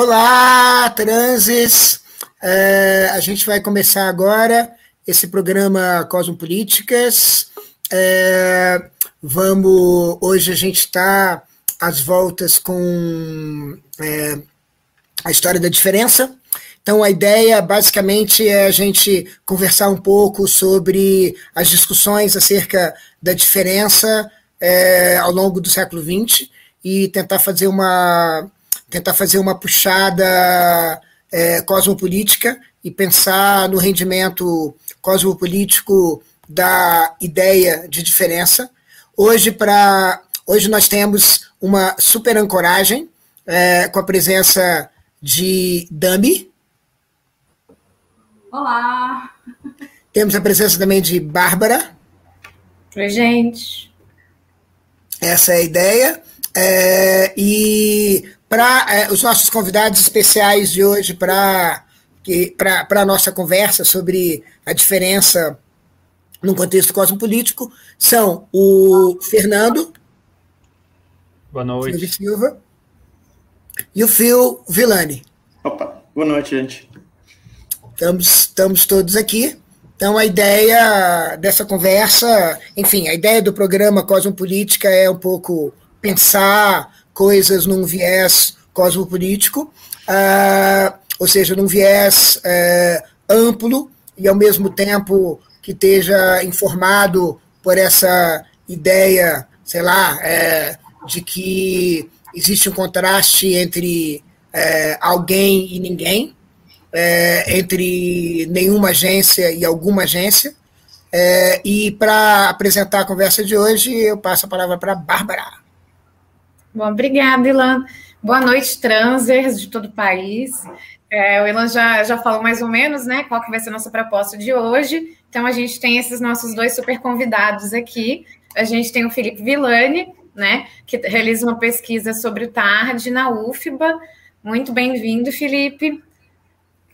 Olá, transes! É, a gente vai começar agora esse programa Cosmopolíticas. É, vamos, hoje a gente está às voltas com é, a história da diferença. Então, a ideia basicamente é a gente conversar um pouco sobre as discussões acerca da diferença é, ao longo do século XX e tentar fazer uma tentar fazer uma puxada é, cosmopolítica e pensar no rendimento cosmopolítico da ideia de diferença. Hoje, para hoje nós temos uma super ancoragem é, com a presença de Dami. Olá! Temos a presença também de Bárbara. Oi, gente. Essa é a ideia. É, e para é, os nossos convidados especiais de hoje para a nossa conversa sobre a diferença no contexto cosmopolítico são o Fernando. Boa noite. Silva. E o Phil Villani. Opa, boa noite, gente. Estamos, estamos todos aqui. Então, a ideia dessa conversa, enfim, a ideia do programa Cosmopolítica é um pouco pensar coisas num viés cosmopolítico, uh, ou seja, num viés uh, amplo e, ao mesmo tempo, que esteja informado por essa ideia, sei lá, é, de que existe um contraste entre é, alguém e ninguém, entre nenhuma agência e alguma agência. E para apresentar a conversa de hoje, eu passo a palavra para a Bárbara. Bom, obrigada, Ilan. Boa noite, transers de todo o país. É, o Ilan já, já falou mais ou menos, né, qual que vai ser a nossa proposta de hoje. Então, a gente tem esses nossos dois super convidados aqui. A gente tem o Felipe Villani, né, que realiza uma pesquisa sobre o TARD na UFBA. Muito bem-vindo, Felipe.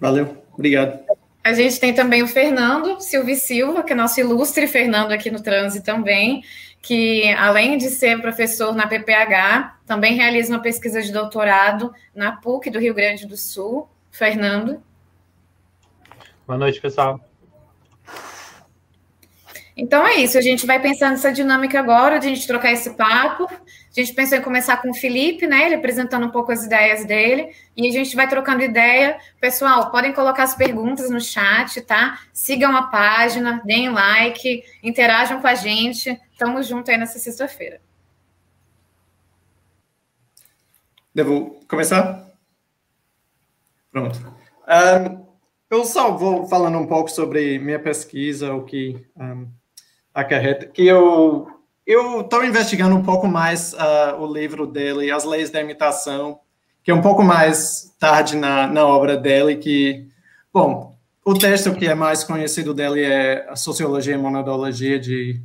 Valeu, obrigado. A gente tem também o Fernando Silva Silva, que é nosso ilustre Fernando aqui no Trânsito também, que além de ser professor na PPH, também realiza uma pesquisa de doutorado na PUC do Rio Grande do Sul. Fernando. Boa noite, pessoal. Então é isso, a gente vai pensar nessa dinâmica agora, de a gente trocar esse papo. A gente pensou em começar com o Felipe, né? Ele apresentando um pouco as ideias dele, e a gente vai trocando ideia. Pessoal, podem colocar as perguntas no chat, tá? Sigam a página, deem like, interajam com a gente. Tamo junto aí nessa sexta-feira. Devo começar? Pronto. Um, eu só vou falando um pouco sobre minha pesquisa, o que um, acarreta, que eu eu estou investigando um pouco mais uh, o livro dele, As Leis da Imitação, que é um pouco mais tarde na, na obra dele, que, bom, o texto que é mais conhecido dele é a Sociologia e Monadologia de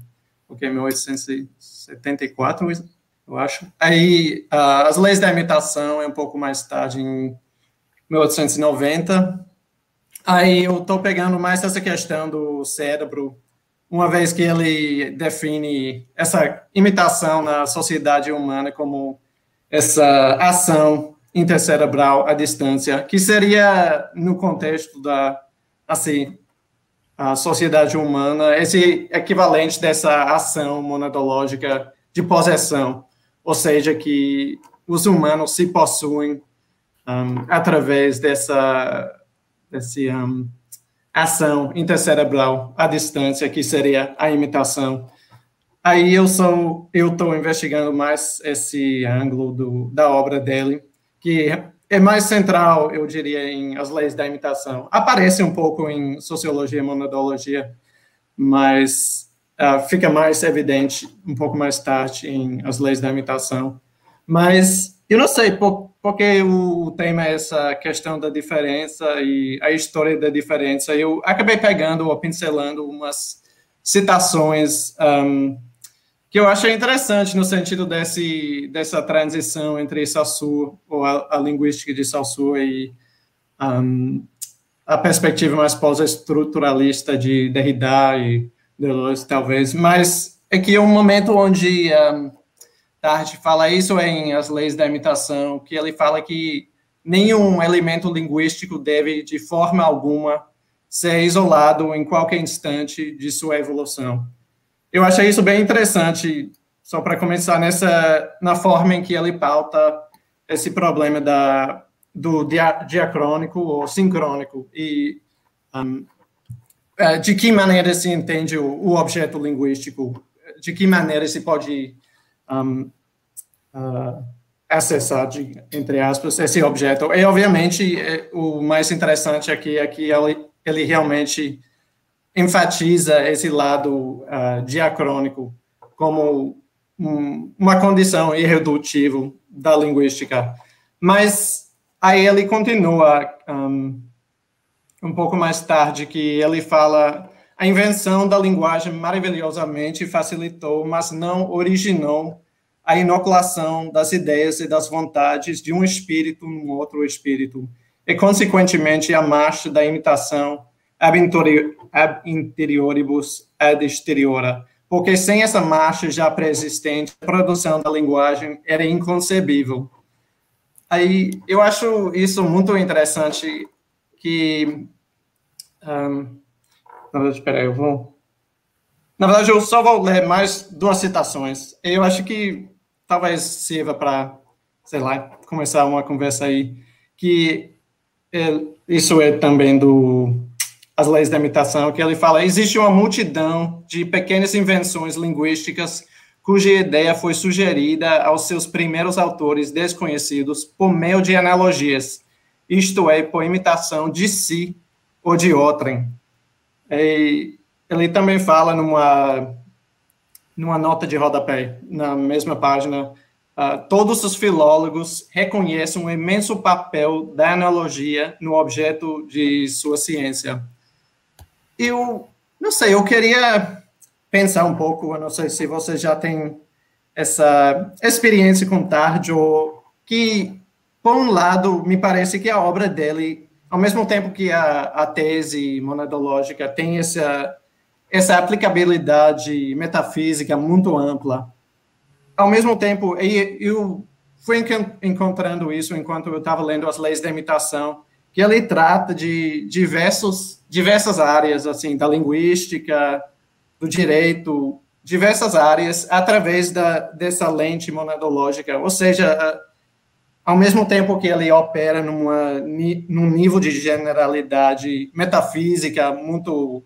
o que é 1874, eu acho. Aí, uh, As Leis da Imitação é um pouco mais tarde, em 1890. Aí eu estou pegando mais essa questão do cérebro, uma vez que ele define essa imitação na sociedade humana como essa ação intercerebral à distância, que seria no contexto da assim a sociedade humana, esse equivalente dessa ação monadológica de possessão, ou seja, que os humanos se possuem um, através dessa, dessa um, ação intercerebral à distância, que seria a imitação. Aí eu sou, eu estou investigando mais esse ângulo do, da obra dele, que é mais central, eu diria, em as leis da imitação. Aparece um pouco em sociologia e monodologia, mas uh, fica mais evidente um pouco mais tarde em as leis da imitação. Mas eu não sei por, porque o tema é essa questão da diferença e a história da diferença. Eu acabei pegando ou pincelando umas citações um, que eu achei interessante no sentido desse, dessa transição entre Saussure, ou a, a linguística de Saussure e um, a perspectiva mais pós-estruturalista de Derrida e Deleuze, talvez, mas é que é um momento onde um, Tarde fala isso em As Leis da Imitação, que ele fala que nenhum elemento linguístico deve, de forma alguma, ser isolado em qualquer instante de sua evolução. Eu achei isso bem interessante, só para começar nessa na forma em que ele pauta esse problema da do dia, diacrônico ou sincrônico e um, é, de que maneira se entende o, o, objeto linguístico, de que maneira se pode um, uh, acessar, de, entre aspas, esse objeto. E, obviamente, é, o mais interessante aqui é que ele, ele realmente enfatiza esse lado uh, diacrônico como um, uma condição irredutível da linguística. Mas aí ele continua um, um pouco mais tarde, que ele fala a invenção da linguagem maravilhosamente facilitou, mas não originou a inoculação das ideias e das vontades de um espírito num outro espírito, e, consequentemente, a marcha da imitação ab interioribus ad exteriora, porque sem essa marcha já pré-existente, a produção da linguagem era inconcebível. Aí, eu acho isso muito interessante, que... Um, na verdade, espera aí, eu vou... Na verdade, eu só vou ler mais duas citações. Eu acho que talvez sirva para, sei lá, começar uma conversa aí, que é, isso é também do as leis da imitação, que ele fala: existe uma multidão de pequenas invenções linguísticas cuja ideia foi sugerida aos seus primeiros autores desconhecidos por meio de analogias, isto é, por imitação de si ou de outrem. E ele também fala numa numa nota de rodapé, na mesma página, uh, todos os filólogos reconhecem o imenso papel da analogia no objeto de sua ciência. Eu não sei, eu queria pensar um pouco, eu não sei se você já tem essa experiência com Tardio, que, por um lado, me parece que a obra dele, ao mesmo tempo que a, a tese monadológica tem essa, essa aplicabilidade metafísica muito ampla, ao mesmo tempo, eu fui encontrando isso enquanto eu estava lendo as leis da imitação, que ele trata de diversos, diversas áreas, assim, da linguística, do direito, diversas áreas, através da, dessa lente monadológica. Ou seja, ao mesmo tempo que ele opera numa, num nível de generalidade metafísica muito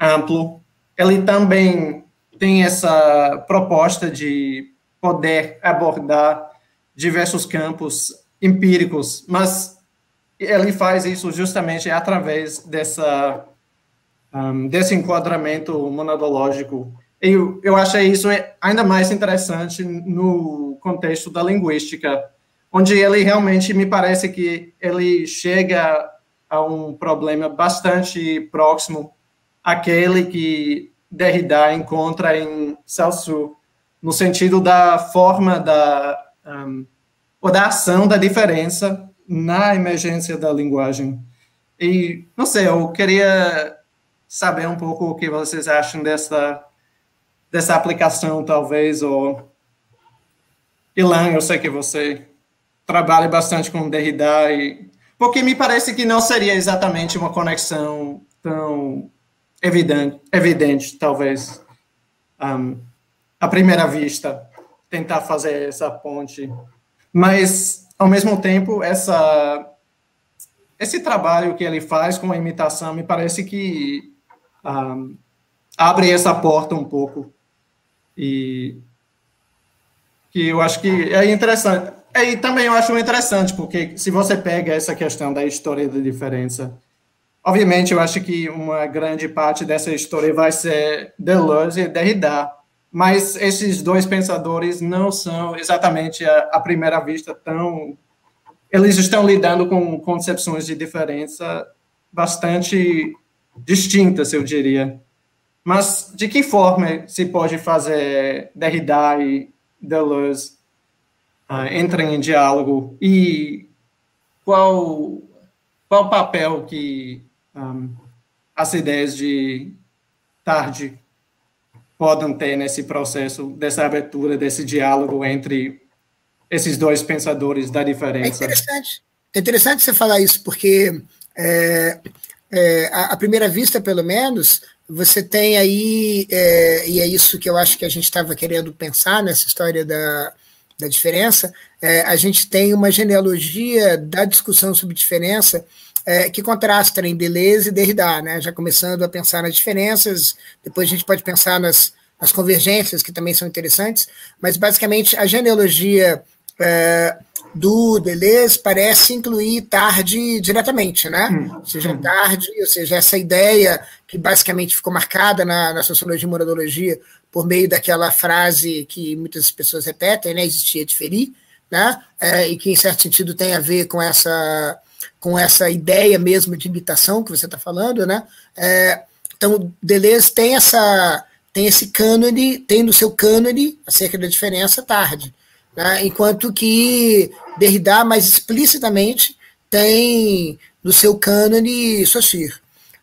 amplo, ele também tem essa proposta de poder abordar diversos campos empíricos, mas ele faz isso justamente através dessa um, desse enquadramento monadológico. Eu, eu achei isso ainda mais interessante no contexto da linguística, onde ele realmente me parece que ele chega a um problema bastante próximo àquele que Derrida encontra em Saussure, no sentido da forma da um, ou da ação da diferença na emergência da linguagem. E, não sei, eu queria saber um pouco o que vocês acham dessa, dessa aplicação, talvez, ou... Ilan, eu sei que você trabalha bastante com Derrida, e... porque me parece que não seria exatamente uma conexão tão evidente, evidente talvez, um, à primeira vista, tentar fazer essa ponte. Mas ao mesmo tempo, essa, esse trabalho que ele faz com a imitação me parece que um, abre essa porta um pouco e que eu acho que é interessante. E também eu acho interessante, porque se você pega essa questão da história da diferença, obviamente eu acho que uma grande parte dessa história vai ser Deleuze e Derrida, mas esses dois pensadores não são exatamente à primeira vista tão eles estão lidando com concepções de diferença bastante distintas, eu diria. Mas de que forma se pode fazer Derrida e Deleuze entrem em diálogo e qual qual papel que um, as ideias de tarde podem ter nesse processo dessa abertura, desse diálogo entre esses dois pensadores da diferença. É interessante. é interessante você falar isso, porque é, é, à primeira vista, pelo menos, você tem aí, é, e é isso que eu acho que a gente estava querendo pensar nessa história da, da diferença, é, a gente tem uma genealogia da discussão sobre diferença é, que contrasta em Deleuze e Derrida, né? já começando a pensar nas diferenças, depois a gente pode pensar nas, nas convergências, que também são interessantes, mas basicamente a genealogia é, do Deleuze parece incluir tarde diretamente, né? Hum, ou seja, hum. tarde, ou seja, essa ideia que basicamente ficou marcada na, na sociologia e moradologia por meio daquela frase que muitas pessoas repetem, né? Existia diferir, né? É, e que em certo sentido tem a ver com essa com essa ideia mesmo de imitação que você está falando, né? É, então, Deleuze tem essa tem esse cânone, tem no seu cânone acerca da diferença tarde, né? enquanto que Derrida mais explicitamente tem no seu cânone Saussure.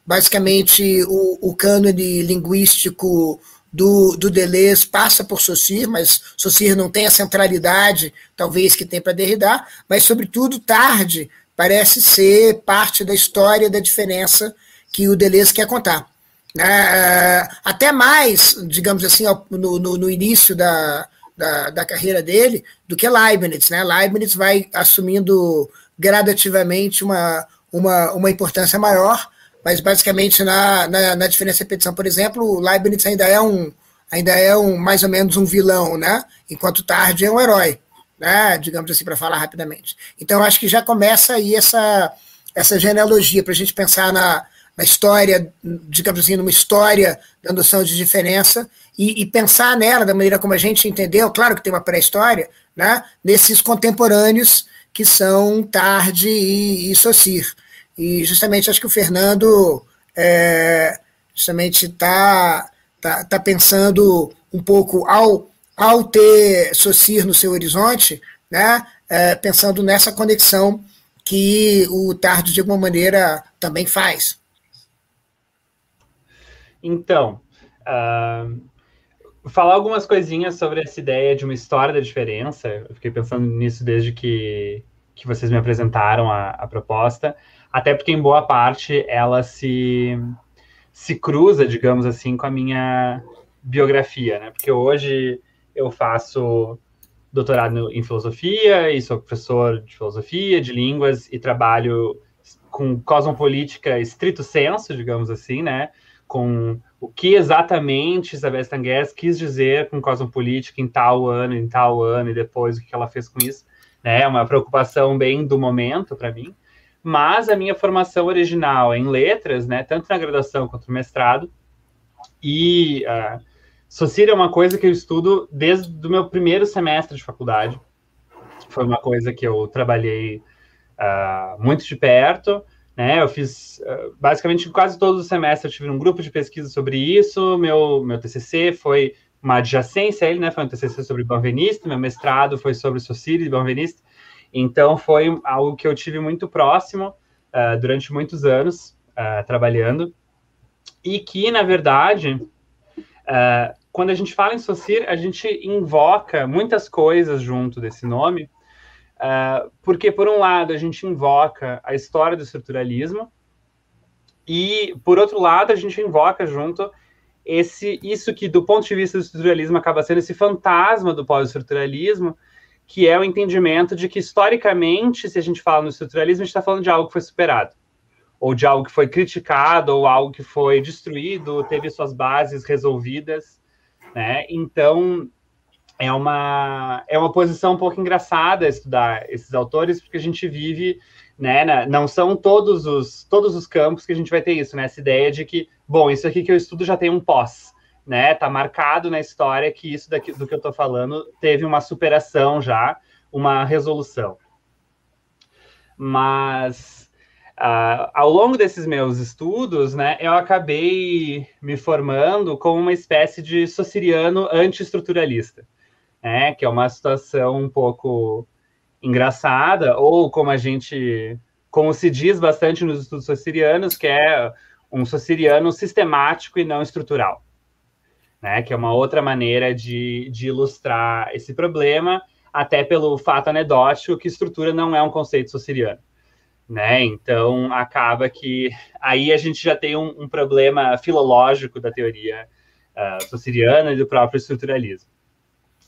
Basicamente, o, o cânone linguístico do, do Deleuze passa por Saussure, mas Saussure não tem a centralidade, talvez, que tem para Derrida, mas, sobretudo, tarde parece ser parte da história da diferença que o Deleuze quer contar. Né? Até mais, digamos assim, no, no, no início da, da, da, carreira dele, do que Leibniz. Né? Leibniz vai assumindo gradativamente uma, uma, uma importância maior, mas basicamente na, na, na diferença repetição, por exemplo, Leibniz ainda é um ainda é um mais ou menos um vilão, né? Enquanto Tarde é um herói, né? Digamos assim para falar rapidamente. Então acho que já começa aí essa essa genealogia para a gente pensar na, na história, digamos assim, numa história da noção de diferença e, e, pensar nela da maneira como a gente entendeu, claro que tem uma pré-história, né? Nesses contemporâneos que são Tarde e, e Saussure. E justamente acho que o Fernando é, justamente está tá, tá pensando um pouco ao, ao ter Saussure no seu horizonte, né, é, pensando nessa conexão que o Tardo, de alguma maneira, também faz. Então, uh, falar algumas coisinhas sobre essa ideia de uma história da diferença. Eu fiquei pensando nisso desde que, que vocês me apresentaram a, a proposta até porque em boa parte ela se se cruza, digamos assim, com a minha biografia, né? Porque hoje eu faço doutorado em filosofia e sou professor de filosofia, de línguas e trabalho com cosmopolítica estrito senso, digamos assim, né? Com o que exatamente Isabel Stangers quis dizer com cosmopolítica em tal ano, em tal ano e depois o que ela fez com isso, né? É uma preocupação bem do momento para mim mas a minha formação original é em letras, né, tanto na graduação quanto no mestrado, e uh, Socir é uma coisa que eu estudo desde o meu primeiro semestre de faculdade. Foi uma coisa que eu trabalhei uh, muito de perto, né? Eu fiz uh, basicamente quase todos os semestres eu tive um grupo de pesquisa sobre isso. Meu meu TCC foi uma adjacência a ele, né? Foi um TCC sobre Banveniste. Meu mestrado foi sobre Socir e Banveniste. Então, foi algo que eu tive muito próximo uh, durante muitos anos, uh, trabalhando, e que, na verdade, uh, quando a gente fala em Socir, a gente invoca muitas coisas junto desse nome, porque, por um lado, a gente invoca a história do estruturalismo, e, por outro lado, a gente invoca junto esse isso que, do ponto de vista do estruturalismo, acaba sendo esse fantasma do pós-estruturalismo, que é o entendimento de que, historicamente, se a gente fala no estruturalismo, a gente está falando de algo que foi superado, ou de algo que foi criticado, ou algo que foi destruído, teve suas bases resolvidas, né? Então, é uma, é uma posição um pouco engraçada estudar esses autores, porque a gente vive, né, não são todos os, todos os campos que a gente vai ter isso, né, essa ideia de que, bom, isso aqui que eu estudo já tem um pós, né? Tá marcado na história que isso daqui, do que eu estou falando teve uma superação já, uma resolução. Mas uh, ao longo desses meus estudos, né, eu acabei me formando como uma espécie de sociriano anti-estruturalista, né, que é uma situação um pouco engraçada, ou como a gente, como se diz bastante nos estudos socirianos, que é um sociriano sistemático e não estrutural né? Que é uma outra maneira de, de ilustrar esse problema, até pelo fato anedótico que estrutura não é um conceito sociriano. né? Então acaba que aí a gente já tem um, um problema filológico da teoria uh, sociriana e do próprio estruturalismo.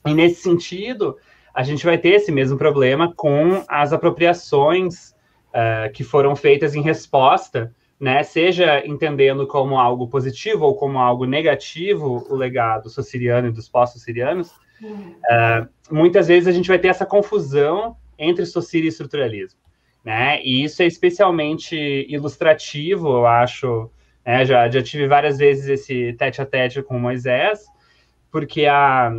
E nesse sentido, a gente vai ter esse mesmo problema com as apropriações uh, que foram feitas em resposta, né? Seja entendendo como algo positivo ou como algo negativo o legado sociriano e dos pós-socirianos, uh, muitas vezes a gente vai ter essa confusão entre sociria e estruturalismo né? E isso é especialmente ilustrativo, eu acho. Né? Já, já tive várias vezes esse tete a tete com Moisés, porque a,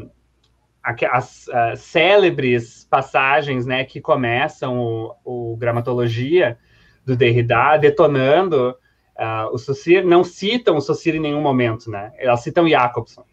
a as, as, célebres passagens né, que começam o, o Gramatologia do Derrida detonando uh, o Saussure, não citam o Saussure em nenhum momento, né? Elas citam Jacobson.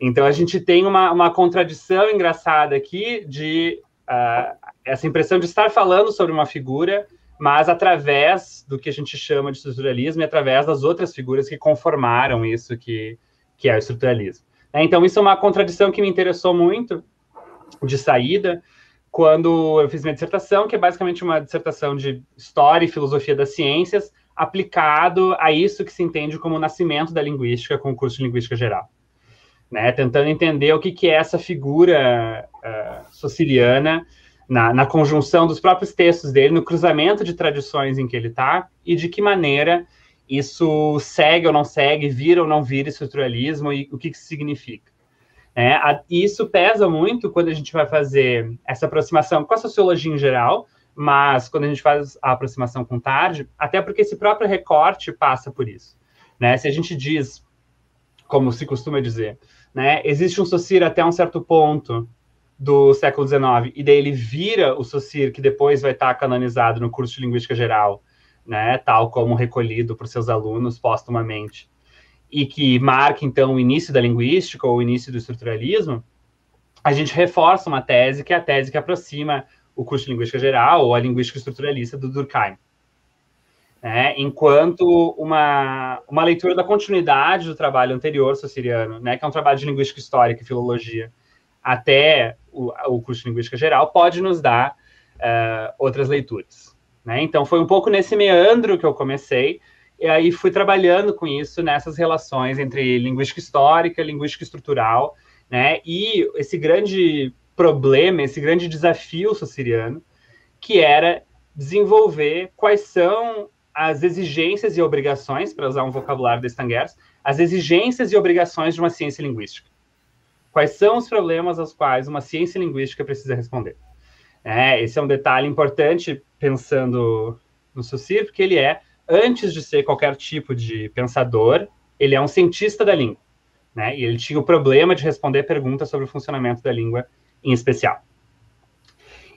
Então a gente tem uma, uma contradição engraçada aqui de uh, essa impressão de estar falando sobre uma figura, mas através do que a gente chama de estruturalismo e através das outras figuras que conformaram isso que, que é o estruturalismo. Então, isso é uma contradição que me interessou muito de saída quando eu fiz minha dissertação, que é basicamente uma dissertação de história e filosofia das ciências aplicado a isso que se entende como o nascimento da linguística com o curso de linguística geral. Né, tentando entender o que, que é essa figura uh, sociliana na, na, conjunção dos próprios textos dele, no cruzamento de tradições em que ele está e de que maneira isso segue ou não segue, vira ou não vira estruturalismo e o que, que significa. É, a, isso pesa muito quando a gente vai fazer essa aproximação com a sociologia em geral, mas quando a gente faz a aproximação com tarde, até porque esse próprio recorte passa por isso. Né? Se a gente diz, como se costuma dizer, né, existe um Saussure até um certo ponto do século XIX, e daí ele vira o Saussure, que depois vai estar canonizado no curso de Linguística Geral, né, tal como recolhido por seus alunos póstumamente, e que marca, então, o início da linguística ou o início do estruturalismo, a gente reforça uma tese, que é a tese que aproxima o curso de Linguística Geral ou a Linguística Estruturalista do Durkheim. né enquanto uma, uma leitura da continuidade do trabalho anterior sociriano, né, que é um trabalho de linguística histórica e filologia, até o, o curso de Linguística Geral, pode nos dar uh, outras leituras. Né? Então, foi um pouco nesse meandro que eu comecei, e aí fui trabalhando com isso nessas relações entre linguística histórica, linguística estrutural, né? E esse grande problema, esse grande desafio sociriano, que era desenvolver quais são as exigências e obrigações, para usar um vocabulário de Stangers, as exigências e obrigações de uma ciência linguística. Quais são os problemas aos quais uma ciência linguística precisa responder? É, esse é um detalhe importante pensando no Saussure, porque ele é, antes de ser qualquer tipo de pensador, ele é um cientista da língua. Né? E ele tinha o problema de responder perguntas sobre o funcionamento da língua em especial.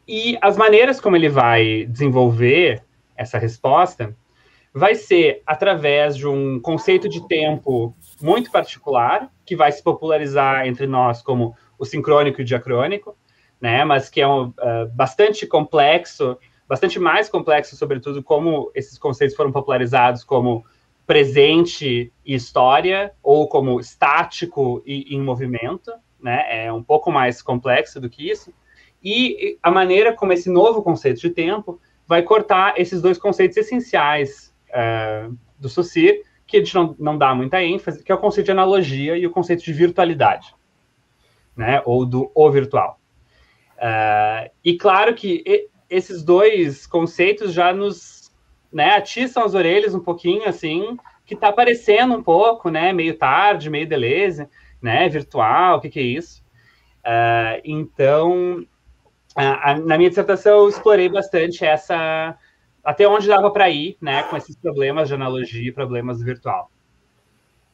E as maneiras como ele vai desenvolver essa resposta vai ser através de um conceito de tempo muito particular, que vai se popularizar entre nós como o sincrônico e o diacrônico, né, mas que é um, uh, bastante complexo, bastante mais complexo, sobretudo, como esses conceitos foram popularizados como presente e história, ou como estático e em movimento, né, é um pouco mais complexo do que isso, e a maneira como esse novo conceito de tempo vai cortar esses dois conceitos essenciais uh, do Saussure, que a gente não, não dá muita ênfase, que é o conceito de analogia e o conceito de virtualidade, né? Ou do o virtual. Uh, e claro que esses dois conceitos já nos né, atiçam as orelhas um pouquinho, assim, que está aparecendo um pouco, né? Meio tarde, meio deleze, né? Virtual, o que, que é isso? Uh, então, na minha dissertação, eu explorei bastante essa até onde dava para ir, né, com esses problemas de analogia e problemas virtual.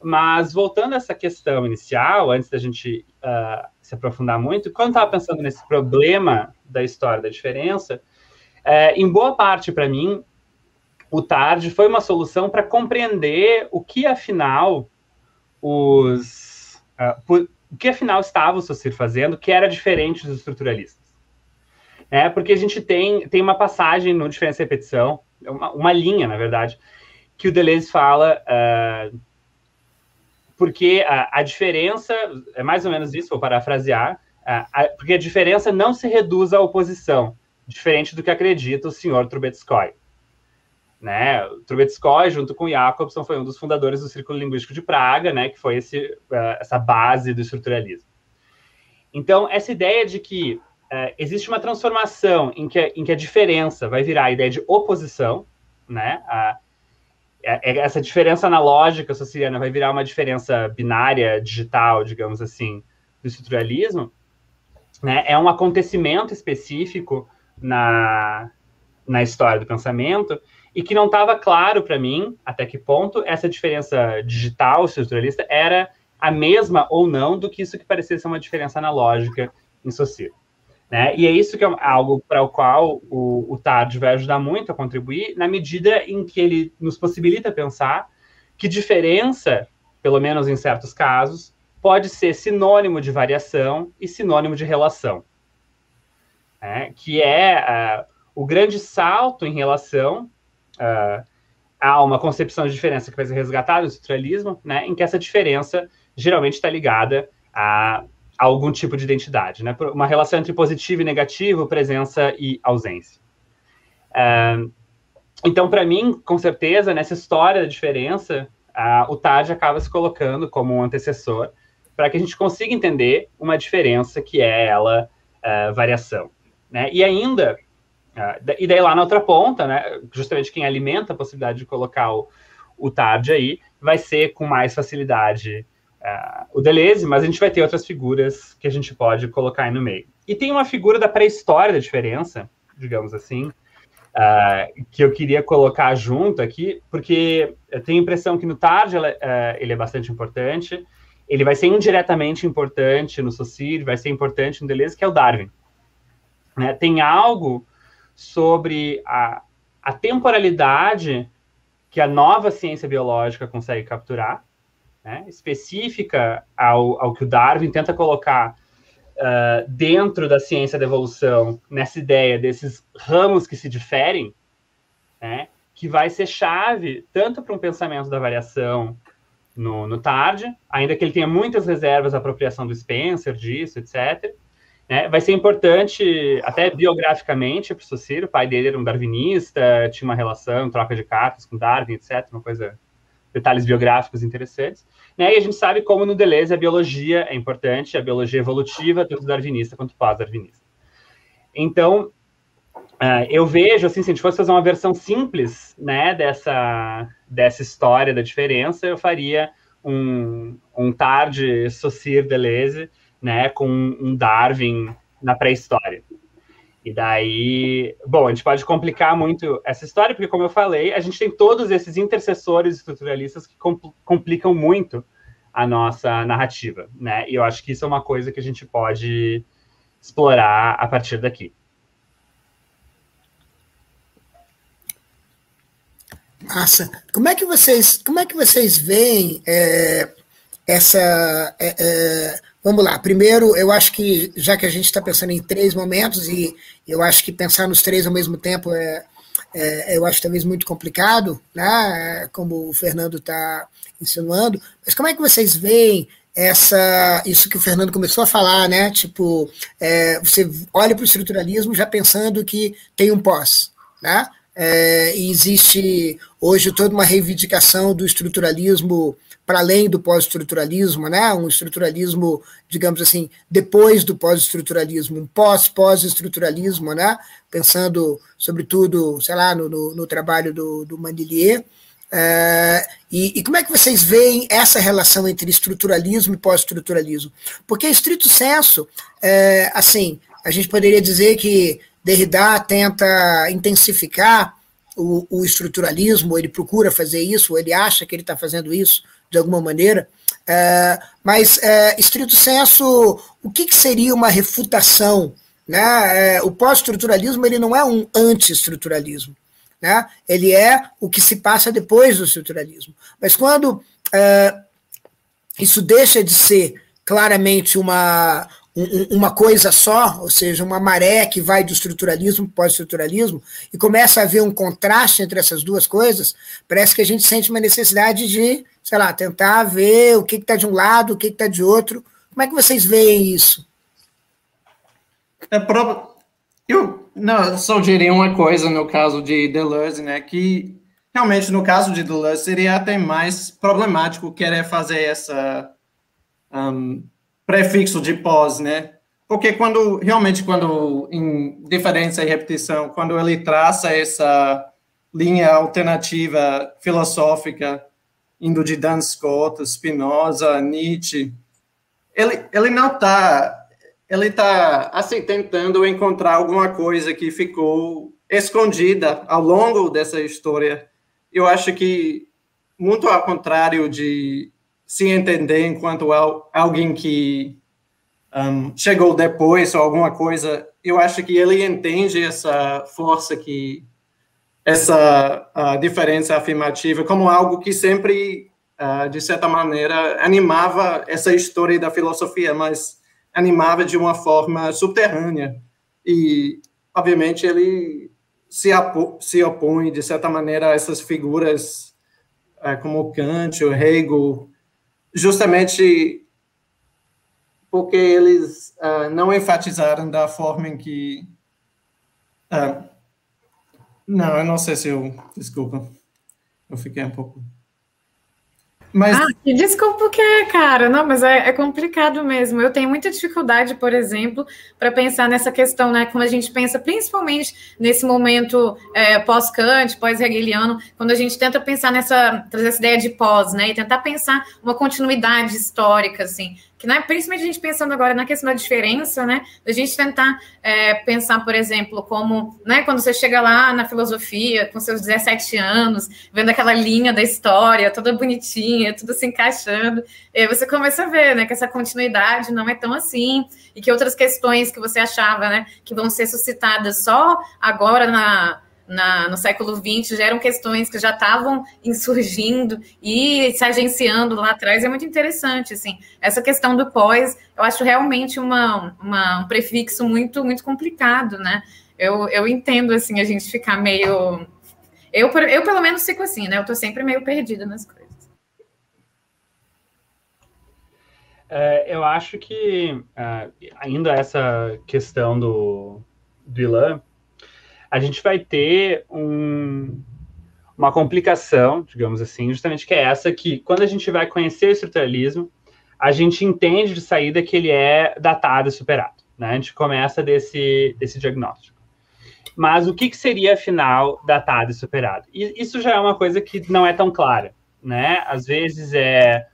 Mas voltando a essa questão inicial, antes da gente uh, se aprofundar muito, quando estava pensando nesse problema da história da diferença, uh, em boa parte para mim, o TARD foi uma solução para compreender o que afinal os uh, por, o que afinal estava o Saussure fazendo que era diferente dos estruturalistas. É, porque a gente tem, tem uma passagem no Diferença e Repetição, uma, uma linha, na verdade, que o Deleuze fala, uh, porque a, a, diferença, é mais ou menos isso, vou parafrasear, a, porque a diferença não se reduz à oposição, diferente do que acredita o senhor Trubetskoy. Né? Trubetskoy, junto com Jacobson, foi um dos fundadores do Círculo Linguístico de Praga, né, que foi esse, uh, essa base do estruturalismo. Então, essa ideia de que uh, existe uma transformação em que, em que a diferença vai virar a ideia de oposição, né, a, é, é, essa diferença analógica socialiana vai virar uma diferença binária, digital, digamos assim, do estruturalismo, né, é um acontecimento específico na, na história do pensamento e que não estava claro para mim até que ponto essa diferença digital estruturalista era a mesma ou não do que isso que parecia ser uma diferença analógica em Saussure. Né? E é isso que é algo para o qual o, o TARD vai ajudar muito a contribuir, na medida em que ele nos possibilita pensar que diferença, pelo menos em certos casos, pode ser sinônimo de variação e sinônimo de relação. Né? Que é uh, o grande salto em relação uh, a uma concepção de diferença que vai ser resgatada no estruturalismo, né? em que essa diferença geralmente está ligada a algum tipo de identidade, né? Uma relação entre positivo e negativo, presença e ausência. Uh, então, para mim, com certeza, nessa história da diferença, o TAD acaba se colocando como um antecessor para que a gente consiga entender uma diferença que é ela variação. Né? E ainda, e daí lá na outra ponta, né, justamente quem alimenta a possibilidade de colocar o, o TAD aí, vai ser com mais facilidade uh, o Deleuze, mas a gente vai ter outras figuras que a gente pode colocar aí no meio. E tem uma figura da pré-história da diferença, digamos assim, uh, que eu queria colocar junto aqui, porque eu tenho a impressão que no Tarde ela, uh, ele é bastante importante, ele vai ser indiretamente importante no Saussure, vai ser importante no Deleuze, que é o Darwin. Né? Tem algo sobre a, a temporalidade que a nova ciência biológica consegue capturar, né, específica ao, ao que o Darwin tenta colocar uh, dentro da ciência da evolução, nessa ideia desses ramos que se diferem, né, que vai ser chave tanto para um pensamento da variação no, no Tarde, ainda que ele tenha muitas reservas à apropriação do Spencer, disso, etc., né, vai ser importante, até biograficamente, para o Saussure, o pai dele era um darwinista, tinha uma relação, troca de cartas com Darwin, etc., uma coisa detalhes biográficos interessantes. Né? E a gente sabe como no Deleuze a biologia é importante, a biologia evolutiva, tanto darwinista quanto pós-darwinista. Então, uh, eu vejo, assim, se a gente fosse fazer uma versão simples né, dessa, dessa história da diferença, eu faria um, um tarde Saussure Deleuze né, com um Darwin na pré-história. E daí, bom, a gente pode complicar muito essa história, porque, como eu falei, a gente tem todos esses intercessores estruturalistas que complicam muito a nossa narrativa, né? E eu acho que isso é uma coisa que a gente pode explorar a partir daqui. Massa. Como é que vocês, como é que vocês veem é, essa é, é, Vamos lá. Primeiro, eu acho que, já que a gente está pensando em três momentos, e eu acho que pensar nos três ao mesmo tempo é, é eu acho talvez muito complicado, né? Como o Fernando está insinuando. Mas como é que vocês veem essa isso que o Fernando começou a falar, né? Tipo, é, você olha para o estruturalismo já pensando que tem um pós, né? É, e existe hoje toda uma reivindicação do estruturalismo para além do pós-estruturalismo, né? um estruturalismo, digamos assim, depois do pós-estruturalismo, um pós-pós-estruturalismo, né? pensando, sobretudo, sei lá, no, no, no trabalho do, do. É, e, e, como é que vocês veem essa relação entre estruturalismo e pós-estruturalismo? Porque, em estrito senso, é, assim, a gente poderia dizer que Derrida tenta intensificar o, o, estruturalismo, ele procura fazer isso, ele acha que ele está fazendo isso, de alguma maneira. É, mas, é, estrito senso, o que, que seria uma refutação? Né? É, o pós-estruturalismo ele não é um anti-estruturalismo. Né? Ele é o que se passa depois do estruturalismo. Mas quando é, isso deixa de ser claramente uma, uma coisa só, ou seja, uma maré que vai do estruturalismo para o pós-estruturalismo, e começa a haver um contraste entre essas duas coisas, parece que a gente sente uma necessidade de, sei lá, tentar ver o que está de um lado, o que está de outro. Como é que vocês veem isso? É próprio. Eu não, só diria uma coisa no caso de Deleuze, né, que realmente, no caso de Deleuze, seria até mais problemático querer fazer essa um, prefixo de pós, né? Porque quando, realmente, quando em diferença e repetição, quando ele traça essa linha alternativa filosófica, indo de Dan Scott, Spinoza, Nietzsche, ele, ele não está ele está assim tentando encontrar alguma coisa que ficou escondida ao longo dessa história. Eu acho que muito ao contrário de se entender enquanto alguém que um, chegou depois ou alguma coisa, eu acho que ele entende essa força que essa uh, diferença afirmativa como algo que sempre, uh, de certa maneira, animava essa história da filosofia, mas animava de uma forma subterrânea. E, obviamente, ele se, se opõe, de certa maneira, a essas figuras uh, como Kant, Hegel, justamente porque eles uh, não enfatizaram da forma em que. Uh, não, eu não sei se eu. Desculpa. Eu fiquei um pouco. Mas... Ah, desculpa o que, cara? Não, mas é, é, complicado mesmo. Eu tenho muita dificuldade, por exemplo, para pensar nessa questão, né? Quando a gente pensa, principalmente nesse momento é, pós-Kant, pós-hegeliano, quando a gente tenta pensar nessa, trazer essa ideia de pós, né? E tentar pensar uma continuidade histórica, assim que né, principalmente a gente pensando agora na questão da diferença, né, da gente tentar é, pensar, por exemplo, como, né, quando você chega lá na filosofia, com seus 17 anos, vendo aquela linha da história, toda bonitinha, tudo se encaixando, e você começa a ver, né, que essa continuidade não é tão assim, e que outras questões que você achava, né, que vão ser suscitadas só agora na na, no século XX já eram questões que já estavam insurgindo e se agenciando lá atrás, é muito interessante, assim, essa questão do pós, eu acho realmente uma, uma, um prefixo muito, muito complicado, né, eu, eu entendo, assim, a gente ficar meio, eu, eu pelo menos fico assim, né, eu tô sempre meio perdida nas coisas. É, eu acho que uh, ainda essa questão do, do Ilan, a gente vai ter um, uma complicação, digamos assim, justamente que é essa que, quando a gente vai conhecer o estruturalismo, a gente entende de saída que ele é datado e superado. Né? A gente começa desse, desse diagnóstico. Mas o que, que seria, afinal, datado e superado? E isso já é uma coisa que não é tão clara. Né? Às vezes é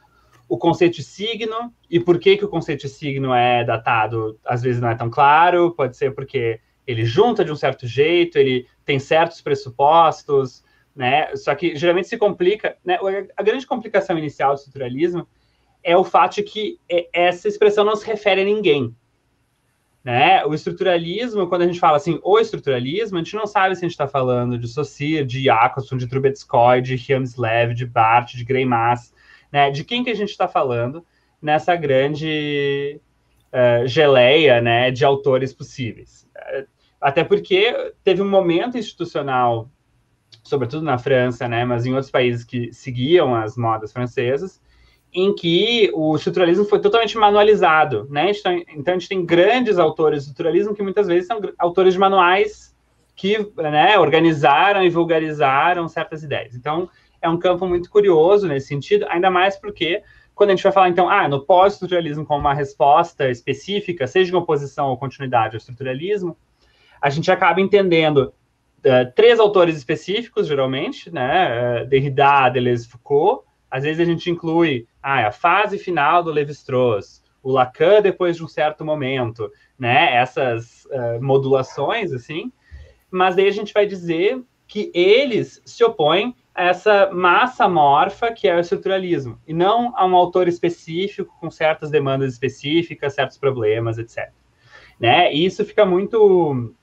o conceito de signo, e por que, que o conceito de signo é datado, às vezes não é tão claro, pode ser porque ele junta de um certo jeito, ele tem certos pressupostos, né? Só que geralmente se complica, né? A grande complicação inicial do estruturalismo é o fato de que essa expressão não se refere a ninguém. Né? O estruturalismo, quando a gente fala assim, o estruturalismo, a gente não sabe se a gente está falando de Saussure, de Jacobson, de Trubetskoy, de Hjelmslev, de Barth, de Greimas, né? De quem que a gente está falando nessa grande uh, geleia, né, de autores possíveis? Até porque teve um momento institucional, sobretudo na França, né, mas em outros países que seguiam as modas francesas, em que o estruturalismo foi totalmente manualizado, né? Então a gente tem grandes autores do estruturalismo que muitas vezes são autores de manuais que né, organizaram e vulgarizaram certas ideias. Então é um campo muito curioso nesse sentido, ainda mais porque quando a gente vai falar então, ah, no pós-estruturalismo como uma resposta específica, seja em oposição ou continuidade ao estruturalismo, a gente acaba entendendo uh, três autores específicos, geralmente, né? Uh, Derrida, Deleuze, Foucault. Às vezes a gente inclui ah, a fase final do Levi-Strauss, o Lacan depois de um certo momento, né? Essas uh, modulações, assim. Mas daí a gente vai dizer que eles se opõem a essa massa morfa que é o estruturalismo, e não a um autor específico com certas demandas específicas, certos problemas, etc. Né? E isso fica muito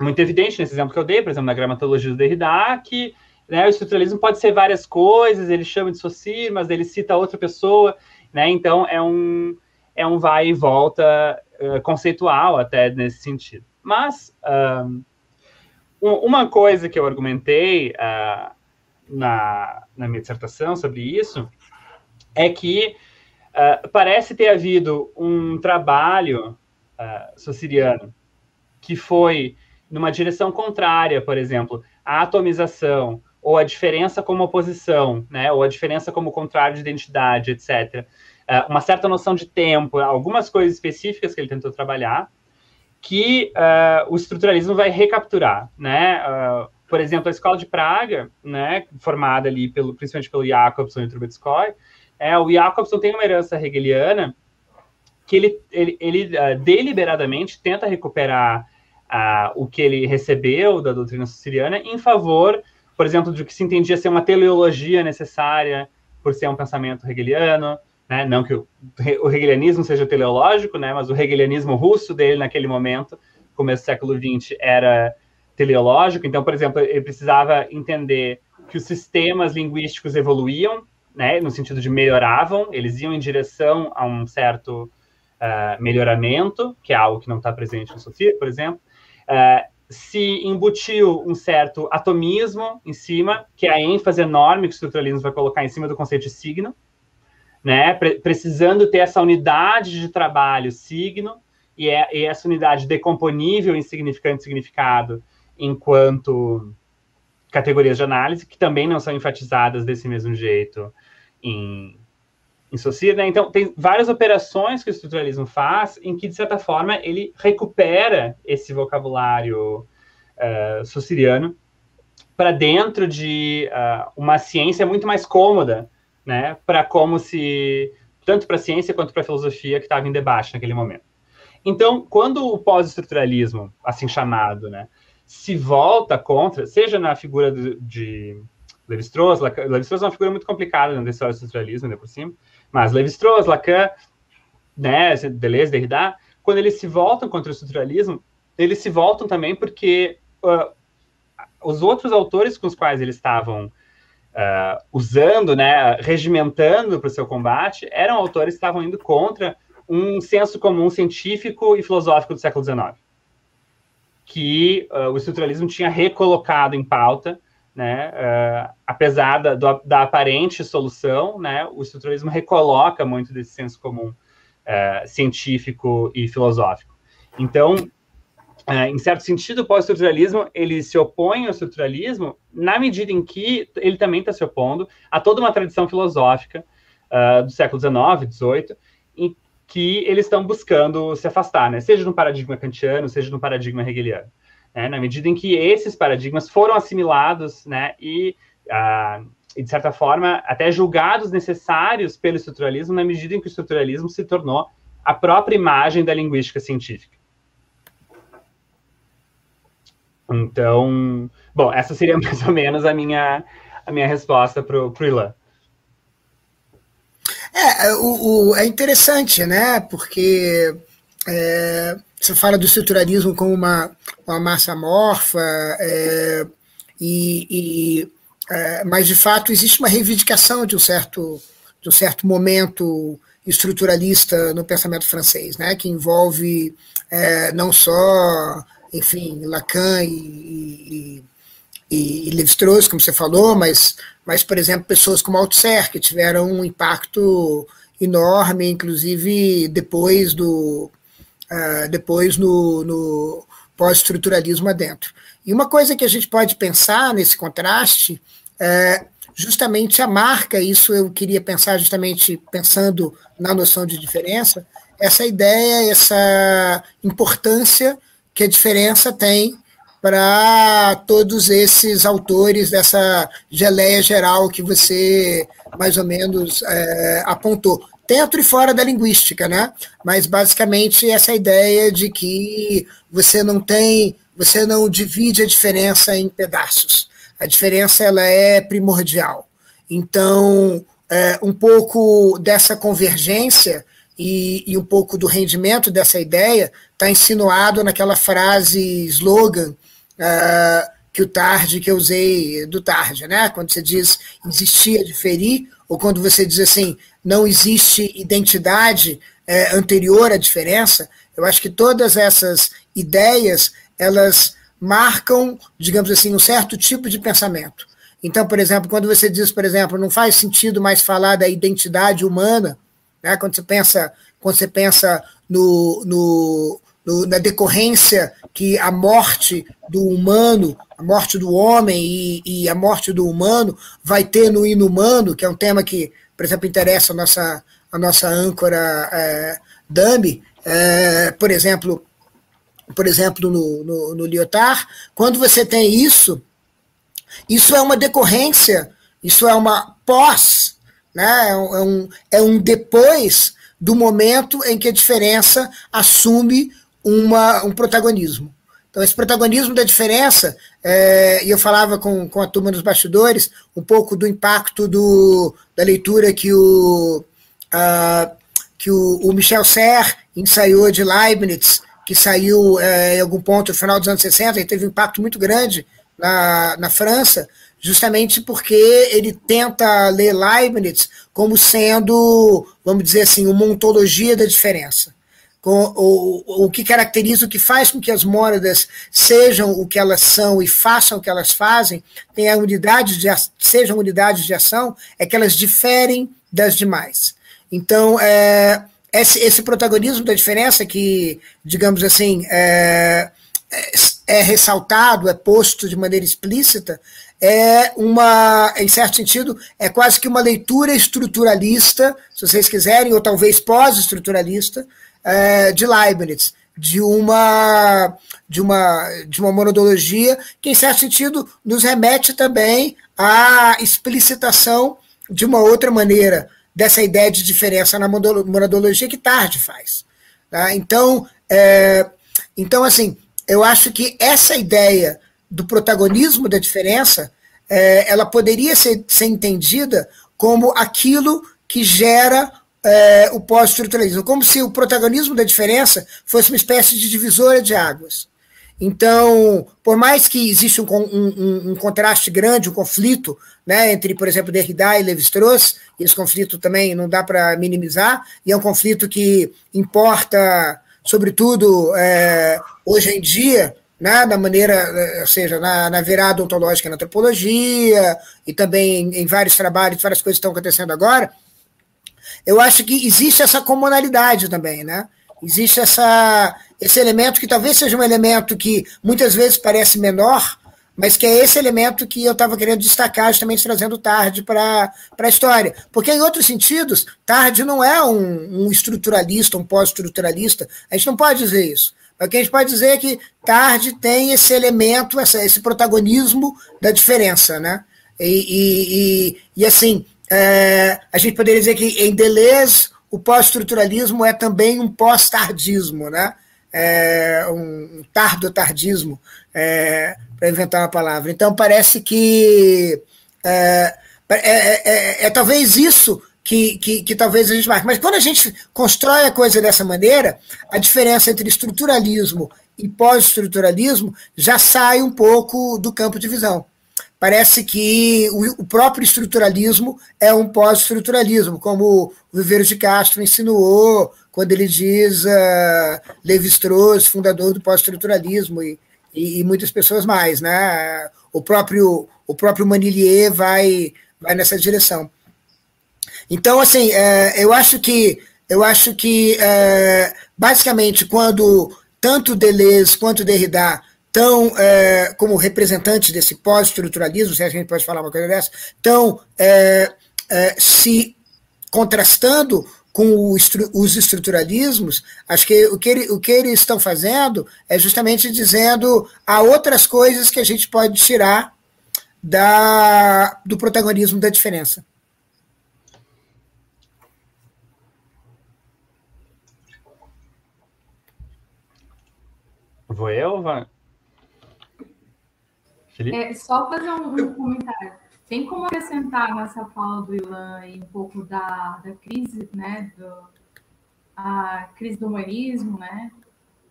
muito evidente nesse exemplo que eu dei, por exemplo, na gramatologia do Derrida, que né, o estruturalismo pode ser várias coisas, ele chama de Saussure, mas ele cita outra pessoa, né? Então é um é um vai e volta uh, conceitual até nesse sentido. Mas um, uma coisa que eu argumentei uh, na, na minha dissertação sobre isso é que uh, parece ter havido um trabalho uh, sociriano que foi numa direção contrária, por exemplo, à atomização ou a diferença como oposição, né, ou a diferença como contrário de identidade, etc. Uh, uma certa noção de tempo, algumas coisas específicas que ele tentou trabalhar, que uh, o estruturalismo vai recapturar, né? Uh, por exemplo, a escola de Praga, né, formada ali pelo, principalmente pelo Jacobson e Trubetskoy, é, o Jacobson tem uma herança hegeliana que ele, ele, ele uh, deliberadamente tenta recuperar o que ele recebeu da doutrina siciliana em favor, por exemplo, de que se entendia ser uma teleologia necessária por ser um pensamento hegeliano, né? não que o, o hegelianismo seja teleológico, né? mas o hegelianismo russo dele naquele momento, começo do século XX, era teleológico. Então, por exemplo, ele precisava entender que os sistemas linguísticos evoluíam, né, no sentido de melhoravam, eles iam em direção a um certo uh, melhoramento, que é algo que não está presente no Sofia, por exemplo. Uh, se embutiu um certo atomismo em cima, que é a ênfase enorme que o estruturalismo vai colocar em cima do conceito de signo, né, pre precisando ter essa unidade de trabalho signo, e, é, e essa unidade decomponível em significante e significado, enquanto categorias de análise, que também não são enfatizadas desse mesmo jeito em, em. Né? Então, tem várias operações que o estruturalismo faz em que, de certa forma, ele recupera esse vocabulário uh, saussuriano para dentro de uh, uma ciência muito mais cômoda, né? para como se... tanto para a ciência quanto para a filosofia que estava em debate naquele momento. Então, quando o pós-estruturalismo, assim chamado, né, se volta contra, seja na figura de, de Levi-Strauss, Levi-Strauss é uma figura muito complicada na história do estruturalismo, ainda por cima, mas Levi-Strauss, Lacan, né, Deleuze, Derrida, quando eles se voltam contra o estruturalismo, eles se voltam também porque uh, os outros autores com os quais eles estavam uh, usando, né, regimentando para o seu combate, eram autores que estavam indo contra um senso comum científico e filosófico do século XIX que uh, o estruturalismo tinha recolocado em pauta, né, uh, apesar da, do, da, aparente solução, né, o estruturalismo recoloca muito desse senso comum uh, científico e filosófico. Então, em certo sentido, o pós-estruturalismo ele se opõe ao estruturalismo na medida em que ele também está se opondo a toda uma tradição filosófica do século XIX, XVIII, em que eles estão buscando se afastar, né? Seja no paradigma kantiano, seja no paradigma hegeliano. Né? Na medida em que esses paradigmas foram assimilados, né? E, uh, e, de certa forma, até julgados necessários pelo estruturalismo, na medida em que o estruturalismo se tornou a própria imagem da linguística científica. Então, bom, essa seria mais ou menos a minha, a minha resposta para o Ilan. É, o, o, é interessante, né? Porque é, você fala do estruturalismo como uma, uma massa amorfa, é, e, e é, mas de fato existe uma reivindicação de um certo, de um certo momento estruturalista no pensamento francês, né? Que envolve é, não só, enfim, Lacan e, e, e Levi-Strauss, como você falou, mas mas, por exemplo, pessoas como Althusser, que tiveram um impacto enorme, inclusive depois do uh, depois no, no pós-estruturalismo adentro. E uma coisa que a gente pode pensar nesse contraste é justamente a marca, isso eu queria pensar justamente pensando na noção de diferença, essa ideia, essa importância que a diferença tem para todos esses autores dessa geleia geral que você mais ou menos é, apontou. Dentro e fora da linguística, né? Mas basicamente essa ideia de que você não tem, você não divide a diferença em pedaços. A diferença ela é primordial. Então, é, um pouco dessa convergência e, e, um pouco do rendimento dessa ideia está insinuado naquela frase slogan uh, que o tarde que eu usei do tarde, né? Quando você diz existia diferir, ou quando você diz assim, não existe identidade é, anterior à diferença, eu acho que todas essas ideias, elas marcam, digamos assim, um certo tipo de pensamento. Então, por exemplo, quando você diz, por exemplo, não faz sentido mais falar da identidade humana, né? quando você pensa, quando você pensa no, no no, na decorrência que a morte do humano, a morte do homem e, e, a morte do humano vai ter no inumano, que é um tema que, por exemplo, interessa a nossa, a nossa âncora é, Dami, é, por exemplo, por exemplo, no, no, no Lyotard, quando você tem isso, isso é uma decorrência, isso é uma pós, né? é, um, é um depois do momento em que a diferença assume uma, um protagonismo. Então, esse protagonismo da diferença, é, e eu falava com, com a turma dos bastidores um pouco do impacto do, da leitura que o, uh, que o, o Michel Serre ensaiou de Leibniz, que saiu é, em algum ponto no final dos anos 60 e teve um impacto muito grande na, na França, justamente porque ele tenta ler Leibniz como sendo, vamos dizer assim, uma ontologia da diferença com, o, o que caracteriza, o que faz com que as mônadas sejam o que elas são e façam o que elas fazem, tenham unidades de, sejam unidades de ação, é que elas diferem das demais. Então, é, esse, esse, protagonismo da diferença que, digamos assim, é, é, é ressaltado, é posto de maneira explícita, é uma, em certo sentido, é quase que uma leitura estruturalista, se vocês quiserem, ou talvez pós-estruturalista, é, de Leibniz, de uma, de, uma, de uma monodologia que, em certo sentido, nos remete também à explicitação de uma outra maneira dessa ideia de diferença na monodologia que Tarde faz. Tá? Então, é, então, assim, eu acho que essa ideia do protagonismo da diferença, é, ela poderia ser, ser entendida como aquilo que gera é, o pós-estruturalismo, como se o protagonismo da diferença fosse uma espécie de divisora de águas. Então, por mais que exista um, um, um, contraste grande, um conflito né, entre, por exemplo, Derrida e Levi-Strauss, esse conflito também não dá para minimizar, e é um conflito que importa, sobretudo, é, hoje em dia, né, na maneira, ou seja, na, na virada ontológica na antropologia, e também em, em vários trabalhos, várias coisas que estão acontecendo agora, eu acho que existe essa comunalidade também, né? Existe essa, esse elemento que talvez seja um elemento que muitas vezes parece menor, mas que é esse elemento que eu estava querendo destacar, justamente trazendo Tarde para a história. Porque, em outros sentidos, Tarde não é um, um estruturalista, um pós-estruturalista, a gente não pode dizer isso. O que a gente pode dizer é que Tarde tem esse elemento, essa, esse protagonismo da diferença, né? E, e, e, e assim, é, a gente poderia dizer que em Deleuze o pós-estruturalismo é também um pós-tardismo, né? É, um tardo-tardismo, é, para inventar uma palavra. Então, parece que é, é, é, é talvez isso que, que, que, talvez a gente marque. Mas quando a gente constrói a coisa dessa maneira, a diferença entre estruturalismo e pós-estruturalismo já sai um pouco do campo de visão parece que o, próprio estruturalismo é um pós-estruturalismo, como o Viveiro de Castro insinuou quando ele diz uh, Levi-Strauss, fundador do pós-estruturalismo, e, e, e, muitas pessoas mais. Né? O próprio, o próprio Manilier vai, vai nessa direção. Então, assim, uh, eu acho que, eu acho que uh, basicamente, quando tanto Deleuze quanto Derrida estão, é, como representantes desse pós-estruturalismo, se a gente pode falar uma coisa dessa, estão é, é, se contrastando com os estruturalismos, acho que o que, ele, o que eles estão fazendo é justamente dizendo há outras coisas que a gente pode tirar da, do protagonismo da diferença. Vou eu, Van? É, só fazer um, um, comentário. Tem como acrescentar nessa fala do Ilan um pouco da, da crise, né? Do, a crise do humanismo, né?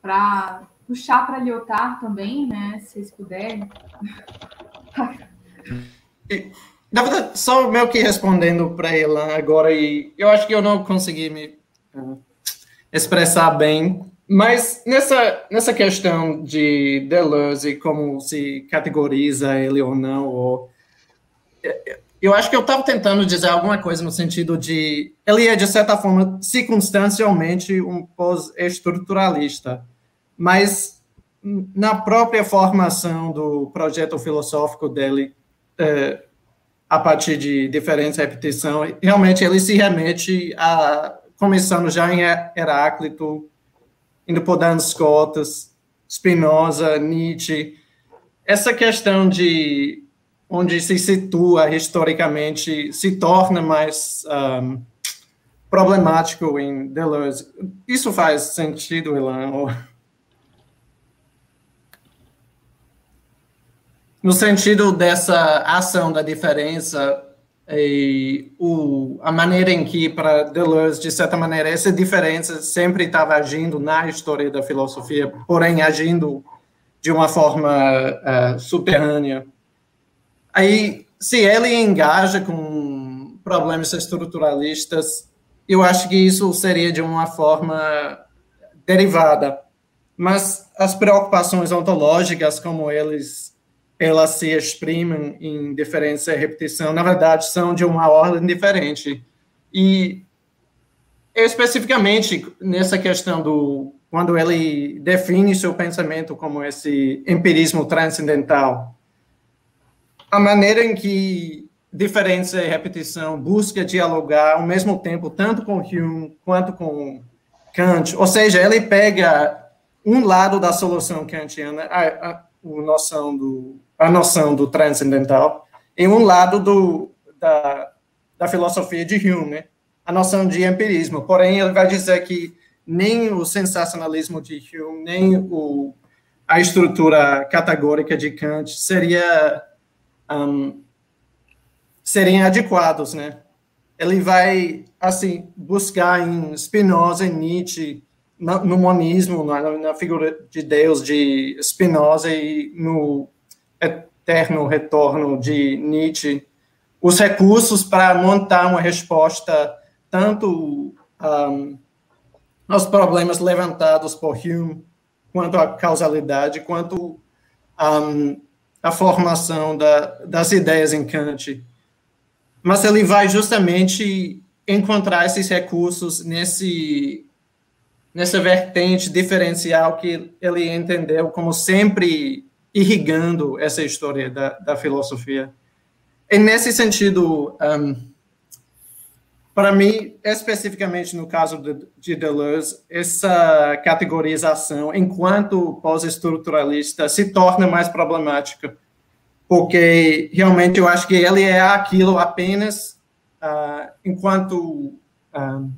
Para puxar para Lyotard também, né? Se vocês puderem. Na verdade, só meio que respondendo para Ilan agora, e eu acho que eu não consegui me uh, expressar bem mas nessa, nessa questão de Deleuze, como se categoriza ele ou não, ou, eu acho que eu estava tentando dizer alguma coisa no sentido de. Ele é, de certa forma, circunstancialmente um pós-estruturalista. mas na própria formação do projeto filosófico dele, é, a partir de diferença e repetição, realmente ele se remete a, começando já em Heráclito, indo por Duns Scotus, Spinoza, Nietzsche, essa questão de onde se situa historicamente se torna mais um, problemático em Deleuze. Isso faz sentido, Ilan? No sentido dessa ação da diferença o, a maneira em que, para Deleuze, de certa maneira, essa diferença sempre estava agindo na história da filosofia, porém agindo de uma forma uh, subterrânea. Aí, se ele engaja com problemas estruturalistas, eu acho que isso seria de uma forma derivada. Mas as preocupações ontológicas, como eles elas se exprimem em diferença e repetição, na verdade, são de uma ordem diferente. E especificamente nessa questão do quando ele define seu pensamento como esse empirismo transcendental, a maneira em que diferença e repetição busca dialogar ao mesmo tempo tanto com Hume quanto com Kant, ou seja, ele pega um lado da solução kantiana, a, a, a noção do a noção do transcendental, e um lado do, da, da filosofia de Hume, né? a noção de empirismo. Porém, ele vai dizer que nem o sensacionalismo de Hume, nem o, a estrutura categórica de Kant seria um, seriam adequados, né? Ele vai assim buscar em Spinoza, em Nietzsche, no, no monismo, na, na, figura de Deus de Spinoza e no eterno retorno de Nietzsche, os recursos para montar uma resposta tanto um, aos problemas levantados por Hume, quanto à causalidade, quanto um, à formação da, das ideias em Kant. Mas ele vai justamente encontrar esses recursos nesse nessa vertente diferencial que ele entendeu como sempre irrigando essa história da, da filosofia. E nesse sentido, um, para mim, especificamente no caso de, de Deleuze, essa categorização, enquanto pós-estruturalista, se torna mais problemática, porque realmente eu acho que ele é aquilo apenas uh, enquanto uh,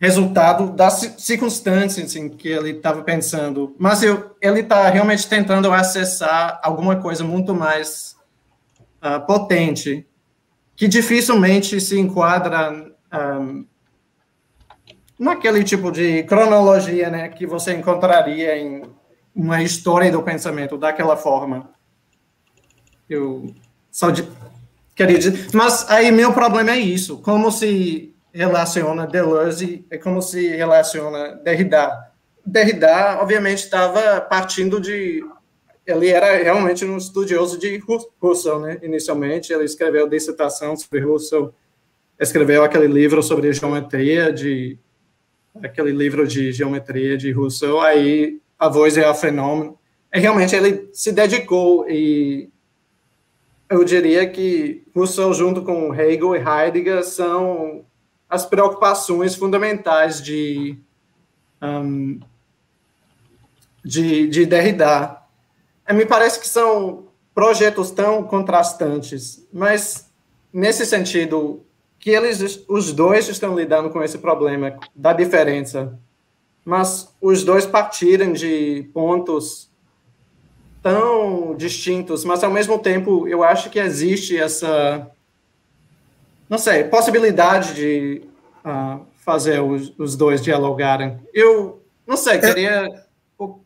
resultado das circunstâncias em que ele estava pensando, mas eu, ele está realmente tentando acessar alguma coisa muito mais uh, potente que dificilmente se enquadra um, naquele tipo de cronologia né, que você encontraria em uma história do pensamento daquela forma. Eu só de, queria dizer. Mas aí meu problema é isso: como se relaciona Deleuze é como se relaciona Derrida. Derrida, obviamente, estava partindo de ele era realmente um estudioso de Russell, né? Inicialmente, ele escreveu dissertação sobre Russell, escreveu aquele livro sobre geometria de aquele livro de geometria de Russell. Aí a voz é o fenômeno. E realmente ele se dedicou e eu diria que Russell junto com Hegel e Heidegger são as preocupações fundamentais de um, de, de Derrida. É, me parece que são projetos tão contrastantes, mas nesse sentido que eles, os dois estão lidando com esse problema da diferença, mas os dois partirem de pontos tão distintos, mas ao mesmo tempo eu acho que existe essa, não sei, possibilidade de uh, fazer os, os dois dialogarem. Eu não sei, é, queria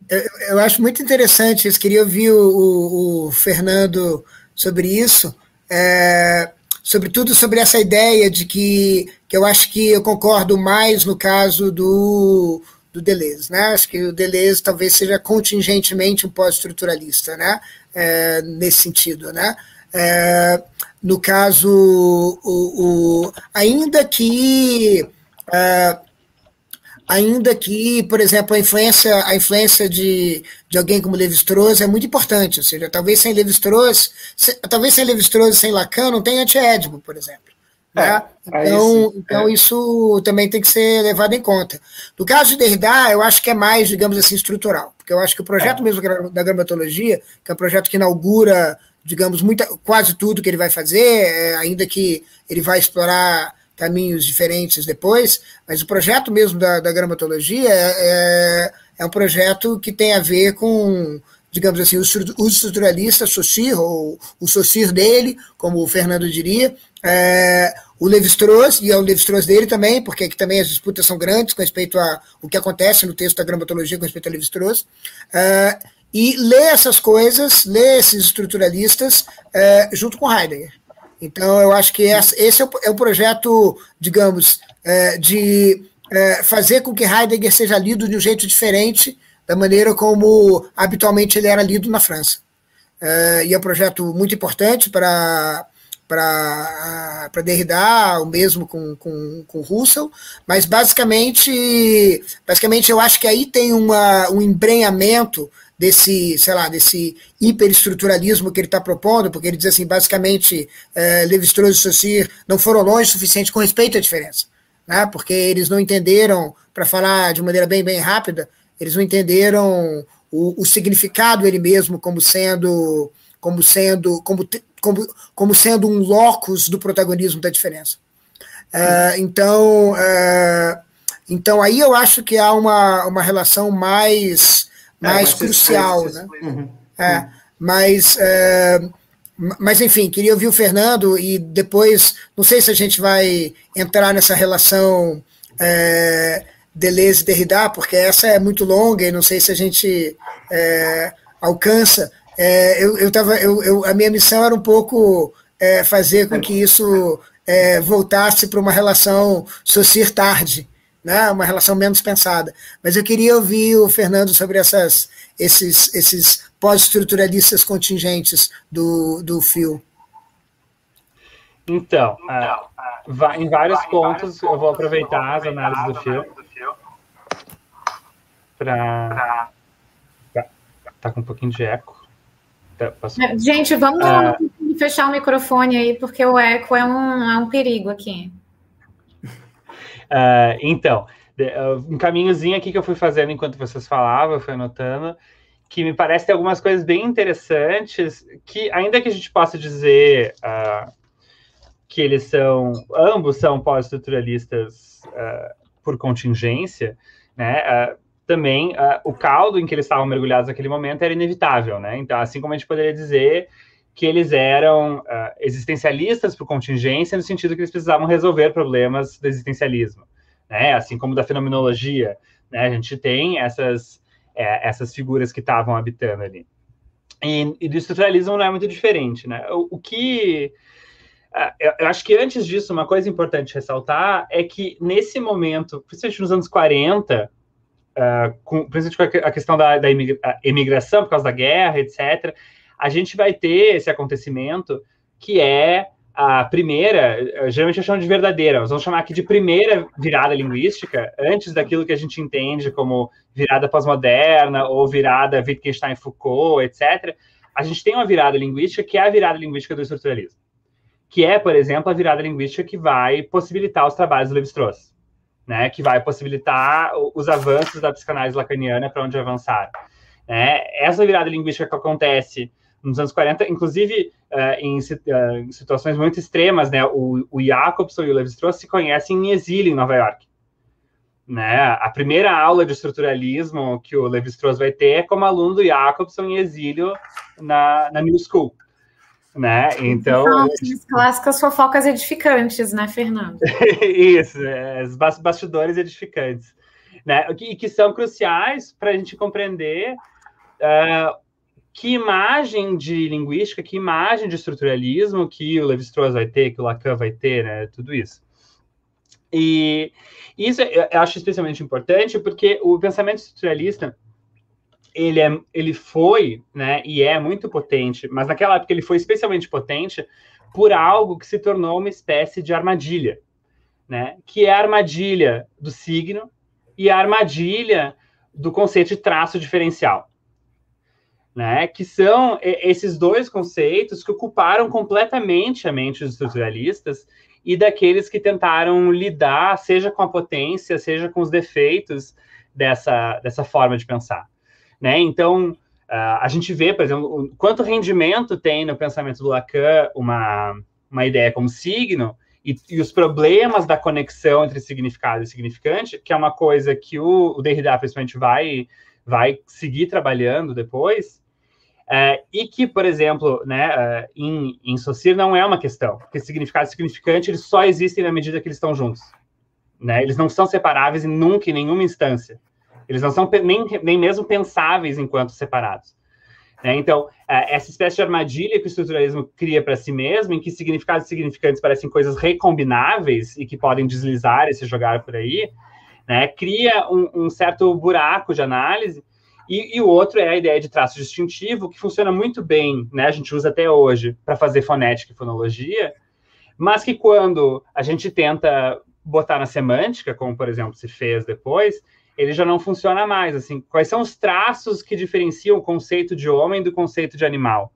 eu, eu, acho muito interessante isso. Queria ouvir o, o, o Fernando sobre isso, é, sobretudo sobre essa ideia de que, que eu acho que eu concordo mais no caso do, do Deleuze. Né? Acho que o Deleuze talvez seja contingentemente um pós-estruturalista, né? É, nesse sentido. Né? É, no caso, o, o, ainda que. É, ainda que, por exemplo, a influência, a influência de, de alguém como Levi-Strauss é muito importante, ou seja, talvez sem Levi-Strauss, se, talvez sem Levi-Strauss e sem Lacan não tenha anti-Édipo, por exemplo. É, né? Então, então é. isso também tem que ser levado em conta. No caso de Derrida, eu acho que é mais, digamos assim, estrutural, porque eu acho que o projeto é. mesmo da gramatologia, que é um projeto que inaugura, digamos, muita, quase tudo que ele vai fazer, é, ainda que ele vai explorar caminhos diferentes depois, mas o projeto mesmo da, da gramatologia é, é, é um projeto que tem a ver com digamos assim, o estruturalista Saussure, ou o Saussure dele, como o Fernando diria, é, o Levi-Strauss, e é o Levi-Strauss dele também, porque aqui também as disputas são grandes com respeito a o que acontece no texto da gramatologia com respeito a Levi-Strauss, é, e ler essas coisas, ler esses estruturalistas é, junto com Heidegger. Então, eu acho que esse é o, é o projeto, digamos, é, de é, fazer com que Heidegger seja lido de um jeito diferente da maneira como habitualmente ele era lido na França. É, e é um projeto muito importante para para Derrida, o mesmo com, com, com Russell, mas basicamente, basicamente eu acho que aí tem uma, um embrenhamento desse, sei lá, desse hiperestruturalismo que ele está propondo, porque ele diz assim, basicamente, é, Levi-Strauss e Saussure não foram longe o suficiente com respeito à diferença, né? porque eles não entenderam, para falar de maneira bem, bem rápida, eles não entenderam o, o significado ele mesmo como sendo como sendo como, como, como sendo um locus do protagonismo da diferença. Uh, então, uh, então aí eu acho que há uma, uma relação mais, mais é, crucial. Né? Uhum. É, mas, uh, mas, enfim, queria ouvir o Fernando e depois, não sei se a gente vai entrar nessa relação Deleuze e Derrida, porque essa é muito longa e não sei se a gente é, alcança. É, eu, eu tava, eu, eu, a minha missão era um pouco é, fazer com que isso é, voltasse para uma relação socir-tarde, né? uma relação menos pensada. Mas eu queria ouvir o Fernando sobre essas, esses, esses pós-estruturalistas contingentes do, do fio. Então, uh, em vários pontos eu vou aproveitar as análises do fio para. Tá, tá com um pouquinho de eco. Tá, gente, vamos ah, fechar o microfone aí, porque o eco é um, é um perigo aqui. Uh, então, um caminhozinho aqui que eu fui fazendo enquanto vocês falavam, eu fui anotando, que me parece ter algumas coisas bem interessantes, que ainda que a gente possa dizer uh, que eles são, ambos são pós-estruturalistas uh, por contingência, né? também o caldo em que eles estavam mergulhados naquele momento era inevitável, né? Então, assim como a gente poderia dizer que eles eram uh, existencialistas por contingência, no sentido que eles precisavam resolver problemas do existencialismo, né? Assim como da fenomenologia, né? A gente tem essas, é, essas figuras que estavam habitando ali. E, e, do estruturalismo não é muito diferente, né? O, o que... Uh, eu acho que antes disso, uma coisa importante ressaltar é que nesse momento, principalmente nos anos 40, uh, com, principalmente com a questão da, da imigração por causa da guerra, etc., a gente vai ter esse acontecimento que é a primeira, geralmente eu chamo de verdadeira, nós vamos chamar aqui de primeira virada linguística, antes daquilo que a gente entende como virada pós-moderna ou virada Wittgenstein-Foucault, etc. A gente tem uma virada linguística que é a virada linguística do estruturalismo, que é, por exemplo, a virada linguística que vai possibilitar os trabalhos do Levi-Strauss né, que vai possibilitar os avanços da psicanálise lacaniana para onde avançar. Né? Essa virada linguística que acontece nos anos 40, inclusive uh, em, uh, situações muito extremas, né, o, o Jacobson e o Levi-Strauss se conhecem em exílio em Nova York. Né? A primeira aula de estruturalismo que o Levi-Strauss vai ter é como aluno do Jacobson em exílio na, na New School né? Então. As clássicas fofocas edificantes, né, Fernando? Isso, é, os bastidores edificantes, né? Que, que são cruciais para a gente compreender uh, que imagem de linguística, que imagem de estruturalismo que o Levi-Strauss vai ter, que o Lacan vai ter, né? Tudo isso. E isso eu acho especialmente importante porque o pensamento estruturalista ele, é, ele foi, né, e é muito potente, mas naquela época ele foi especialmente potente por algo que se tornou uma espécie de armadilha, né, que é a armadilha do signo e a armadilha do conceito de traço diferencial. Né, que são esses dois conceitos que ocuparam completamente a mente dos estruturalistas e daqueles que tentaram lidar, seja com a potência, seja com os defeitos dessa, dessa forma de pensar. Né? Então, uh, a gente vê, por exemplo, quanto rendimento tem no pensamento do Lacan uma, uma ideia como signo, e, e, os problemas da conexão entre significado e significante, que é uma coisa que o, o Derrida principalmente vai, vai seguir trabalhando depois, é, e que, por exemplo, né, é, em, em Saussure não é uma questão, porque significado e significante eles só existem na medida que eles estão juntos. Né? Eles não são separáveis em nunca, em nenhuma instância. Eles não são nem, nem mesmo pensáveis enquanto separados. Né? Então, é, essa espécie de armadilha que o estruturalismo cria para si mesmo, em que significados significantes parecem coisas recombináveis e que podem deslizar e se jogar por aí, né? cria um, um certo buraco de análise. E, e, o outro é a ideia de traço distintivo, que funciona muito bem, né? a gente usa até hoje para fazer fonética e fonologia, mas que quando a gente tenta botar na semântica, como por exemplo se fez depois, ele já não funciona mais. Assim, quais são os traços que diferenciam o conceito de homem do conceito de animal?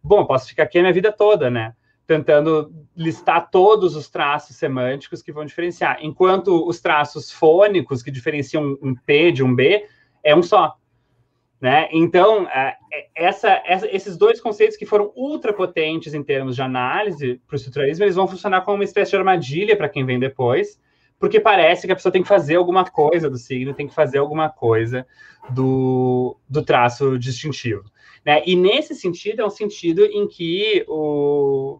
Bom, posso ficar aqui a minha vida toda, né? Tentando listar todos os traços semânticos que vão diferenciar. Enquanto os traços fônicos que diferenciam um P de um B é um só. Né? Então, é, é, essa, essa, esses dois conceitos que foram ultra potentes em termos de análise para o estruturalismo, eles vão funcionar como uma espécie de armadilha para quem vem depois, porque parece que a pessoa tem que fazer alguma coisa do signo, tem que fazer alguma coisa do, do traço distintivo. Né? E nesse sentido, é um sentido em que o,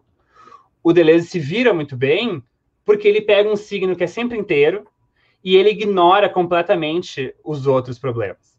o Deleuze se vira muito bem, porque ele pega um signo que é sempre inteiro e ele ignora completamente os outros problemas.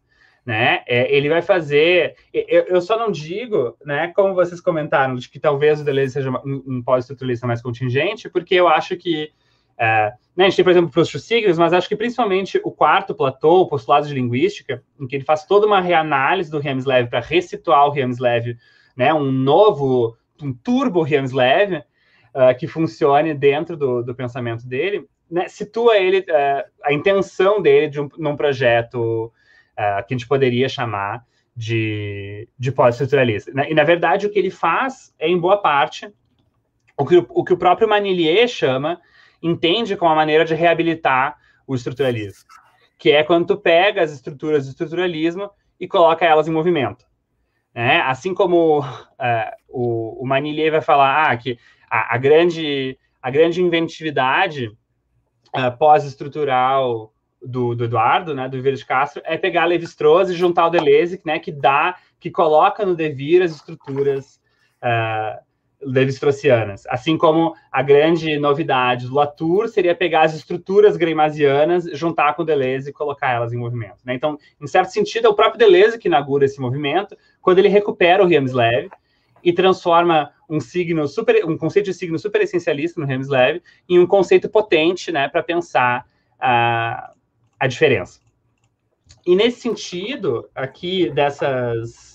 Né? É, ele vai fazer. Eu, eu, só não digo, né, como vocês comentaram, de que talvez o Deleuze seja um, um pós-estruturalista mais contingente, porque eu acho que é, né, a gente tem, por exemplo, os signos, mas acho que principalmente o quarto platô, o postulado de linguística, em que ele faz toda uma reanálise do Hemslev para ressituar o Hemslev, né, um novo, um turbo Hemslev, uh, que funcione dentro do, do pensamento dele, né, situa ele, uh, a intenção dele de um, num projeto uh, que a gente poderia chamar de, de pós-estruturalista. Né? E, na verdade, o que ele faz é, em boa parte, o que o, que o próprio Manilier chama entende como uma maneira de reabilitar o estruturalismo, que é quando tu pega as estruturas do estruturalismo e coloca elas em movimento. Né? Assim como uh, o, o Manilier vai falar ah, que a, a, grande, a grande inventividade uh, pós-estrutural do, do, Eduardo, né, do Viver de Castro, é pegar Levi-Strauss e juntar o Deleuze, né, que dá, que coloca no devir as estruturas uh, levi-straussianas. Assim como a grande novidade do Latour seria pegar as estruturas greimasianas, juntar com o Deleuze e colocar elas em movimento. Né? Então, em certo sentido, é o próprio Deleuze que inaugura esse movimento, quando ele recupera o Hemslev e transforma um signo super, um conceito de signo super essencialista no Hemslev em um conceito potente, né, para pensar a, a diferença. E nesse sentido, aqui dessas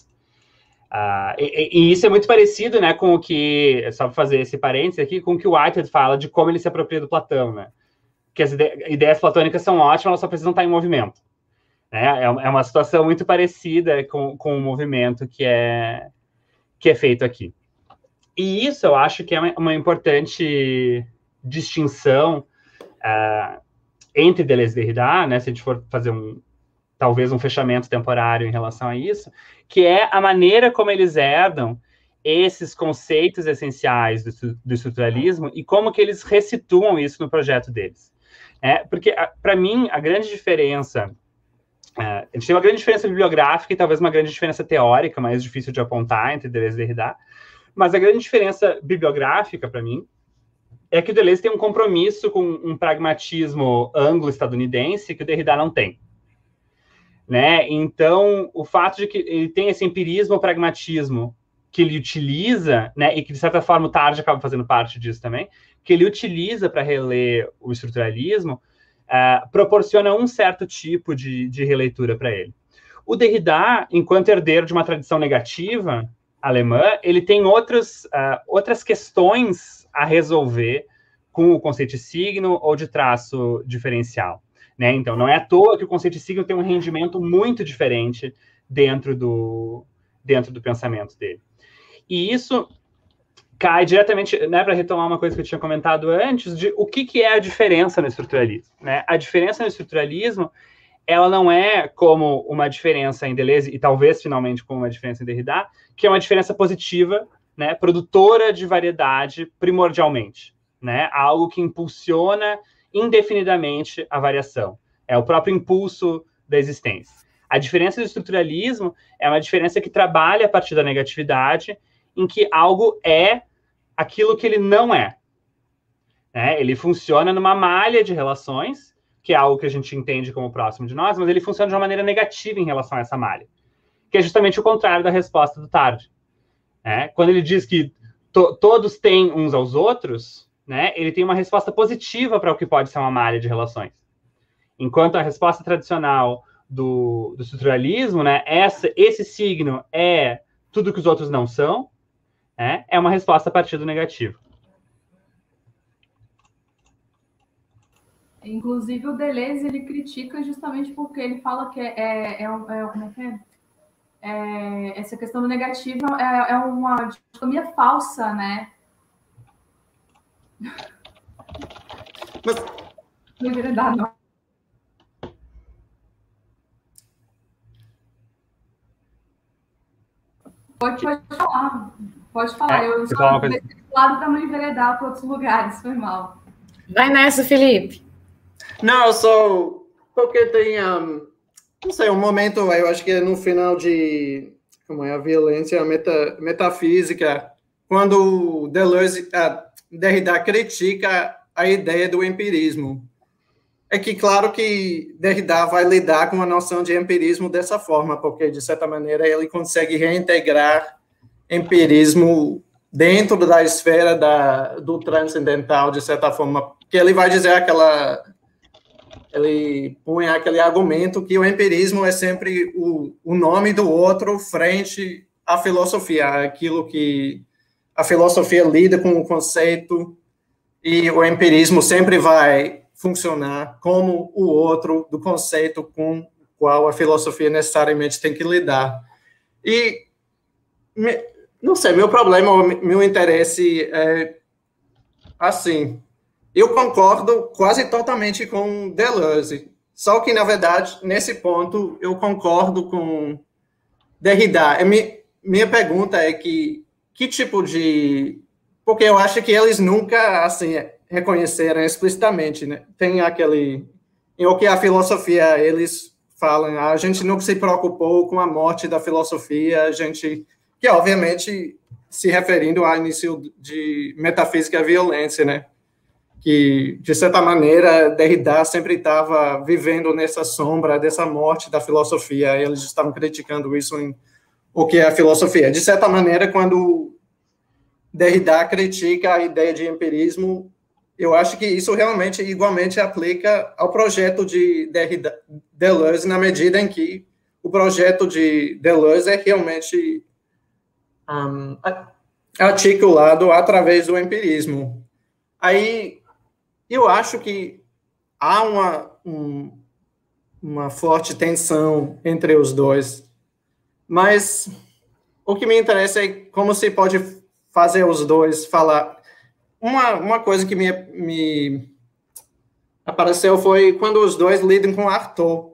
Uh, e, e, isso é muito parecido, né, com o que, só fazer esse parênteses aqui, com o que o Whitehead fala de como ele se apropria do Platão, né? Que as ide ideias platônicas são ótimas, elas só precisam estar em movimento. Né? É, é uma situação muito parecida com, com o movimento que é, que é feito aqui. E isso eu acho que é uma, uma importante distinção uh, entre Deleuze e Derrida, né, se a gente for fazer um, talvez um fechamento temporário em relação a isso, que é a maneira como eles herdam esses conceitos essenciais do, do estruturalismo e como que eles resituam isso no projeto deles. É, porque, para mim, a grande diferença... É, a gente tem uma grande diferença bibliográfica e talvez uma grande diferença teórica, mais difícil de apontar entre Deleuze e Derrida, mas a grande diferença bibliográfica, para mim, é que o Deleuze tem um compromisso com um pragmatismo anglo-estadunidense que o Derrida não tem né? Então, o fato de que ele tem esse empirismo pragmatismo que ele utiliza, né, e que de certa forma o Tarde acaba fazendo parte disso também, que ele utiliza para reler o estruturalismo, uh, proporciona um certo tipo de, de releitura para ele. O Derrida, enquanto herdeiro de uma tradição negativa alemã, ele tem outros, uh, outras questões a resolver com o conceito de signo ou de traço diferencial. Né? Então, não é à toa que o conceito de signo tem um rendimento muito diferente dentro do, dentro do pensamento dele. E isso cai diretamente, né, para retomar uma coisa que eu tinha comentado antes, de o que, que é a diferença no estruturalismo. Né? A diferença no estruturalismo, ela não é como uma diferença em Deleuze, e talvez finalmente como uma diferença em Derrida, que é uma diferença positiva, né, produtora de variedade primordialmente. Né? Algo que impulsiona indefinidamente a variação. É o próprio impulso da existência. A diferença do estruturalismo é uma diferença que trabalha a partir da negatividade, em que algo é aquilo que ele não é. Né? Ele funciona numa malha de relações, que é algo que a gente entende como próximo de nós, mas ele funciona de uma maneira negativa em relação a essa malha, que é justamente o contrário da resposta do Tarde. Né? Quando ele diz que to todos têm uns aos outros, né, ele tem uma resposta positiva para o que pode ser uma malha de relações. Enquanto a resposta tradicional do, do estruturalismo, né, essa, esse signo é tudo que os outros não são, é, é uma resposta a partir do negativo. Inclusive, o Deleuze ele critica justamente porque ele fala que é, é, é, é é é? É? essa questão do negativo é, é uma dicotomia falsa, né? Mas... Não é não. Pode, pode falar. Pode falar, é, eu só desse lado para não enveredar para outros lugares, foi mal. Vai nessa, Felipe. Não, eu só porque tem, um, não sei, um momento, eu acho que é no final de como é a violência meta, metafísica, quando Deleuze, uh, Derrida critica a ideia do empirismo. É que, claro, que Derrida vai lidar com a noção de empirismo dessa forma, porque, de certa maneira, ele consegue reintegrar empirismo dentro da esfera da, do transcendental, de certa forma, que ele vai dizer aquela. Ele põe aquele argumento que o empirismo é sempre o, o nome do outro frente à filosofia, aquilo que a filosofia lida com o conceito e o empirismo sempre vai funcionar como o outro do conceito com o qual a filosofia necessariamente tem que lidar. E não sei, meu problema, meu interesse é assim. Eu concordo quase totalmente com Deleuze, só que na verdade nesse ponto eu concordo com Derrida. É, minha pergunta é que que tipo de porque eu acho que eles nunca assim reconheceram explicitamente, né? Tem aquele em o que a filosofia eles falam, a gente nunca se preocupou com a morte da filosofia, a gente que obviamente se referindo ao início de metafísica e violência, né? Que de certa maneira Derrida sempre estava vivendo nessa sombra dessa morte da filosofia. Eles estavam criticando isso em o que é a filosofia. De certa maneira, quando Derrida critica a ideia de empirismo, eu acho que isso realmente igualmente aplica ao projeto de Derrida, Deleuze na medida em que o projeto de Deleuze é realmente um, articulado através do empirismo. Aí, eu acho que há uma, um, uma forte tensão entre os dois, mas o que me interessa é como se pode fazer os dois falar. Uma, uma coisa que me, me apareceu foi quando os dois lidam com Arthur.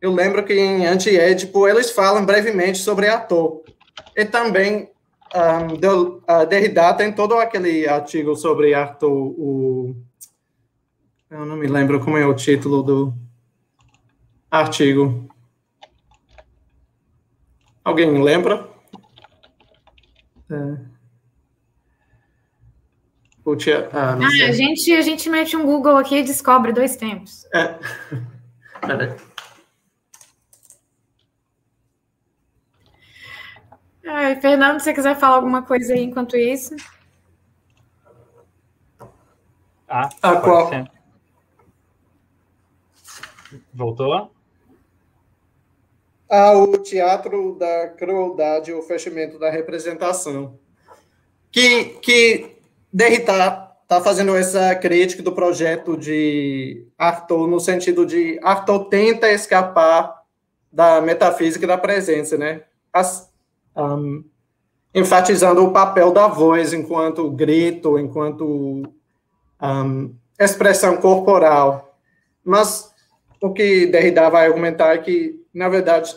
Eu lembro que em Anti-Édipo eles falam brevemente sobre Arthur. E também um, uh, Derrida tem todo aquele artigo sobre Arthur, o, eu não me lembro como é o título do artigo. Alguém lembra? É. Tia, ah, ah, a, gente, a gente mete um Google aqui e descobre dois tempos. É. Ai, Fernando, se você quiser falar alguma coisa aí enquanto isso. Ah, ah qual? Ser. Voltou? Ah, o teatro da crueldade, o fechamento da representação. Que, que Derrida tá fazendo essa crítica do projeto de Arthur no sentido de Arthur tenta escapar da metafísica da presença, né? As, um, enfatizando o papel da voz enquanto grito, enquanto um, expressão corporal. Mas o que Derrida vai argumentar é que, na verdade,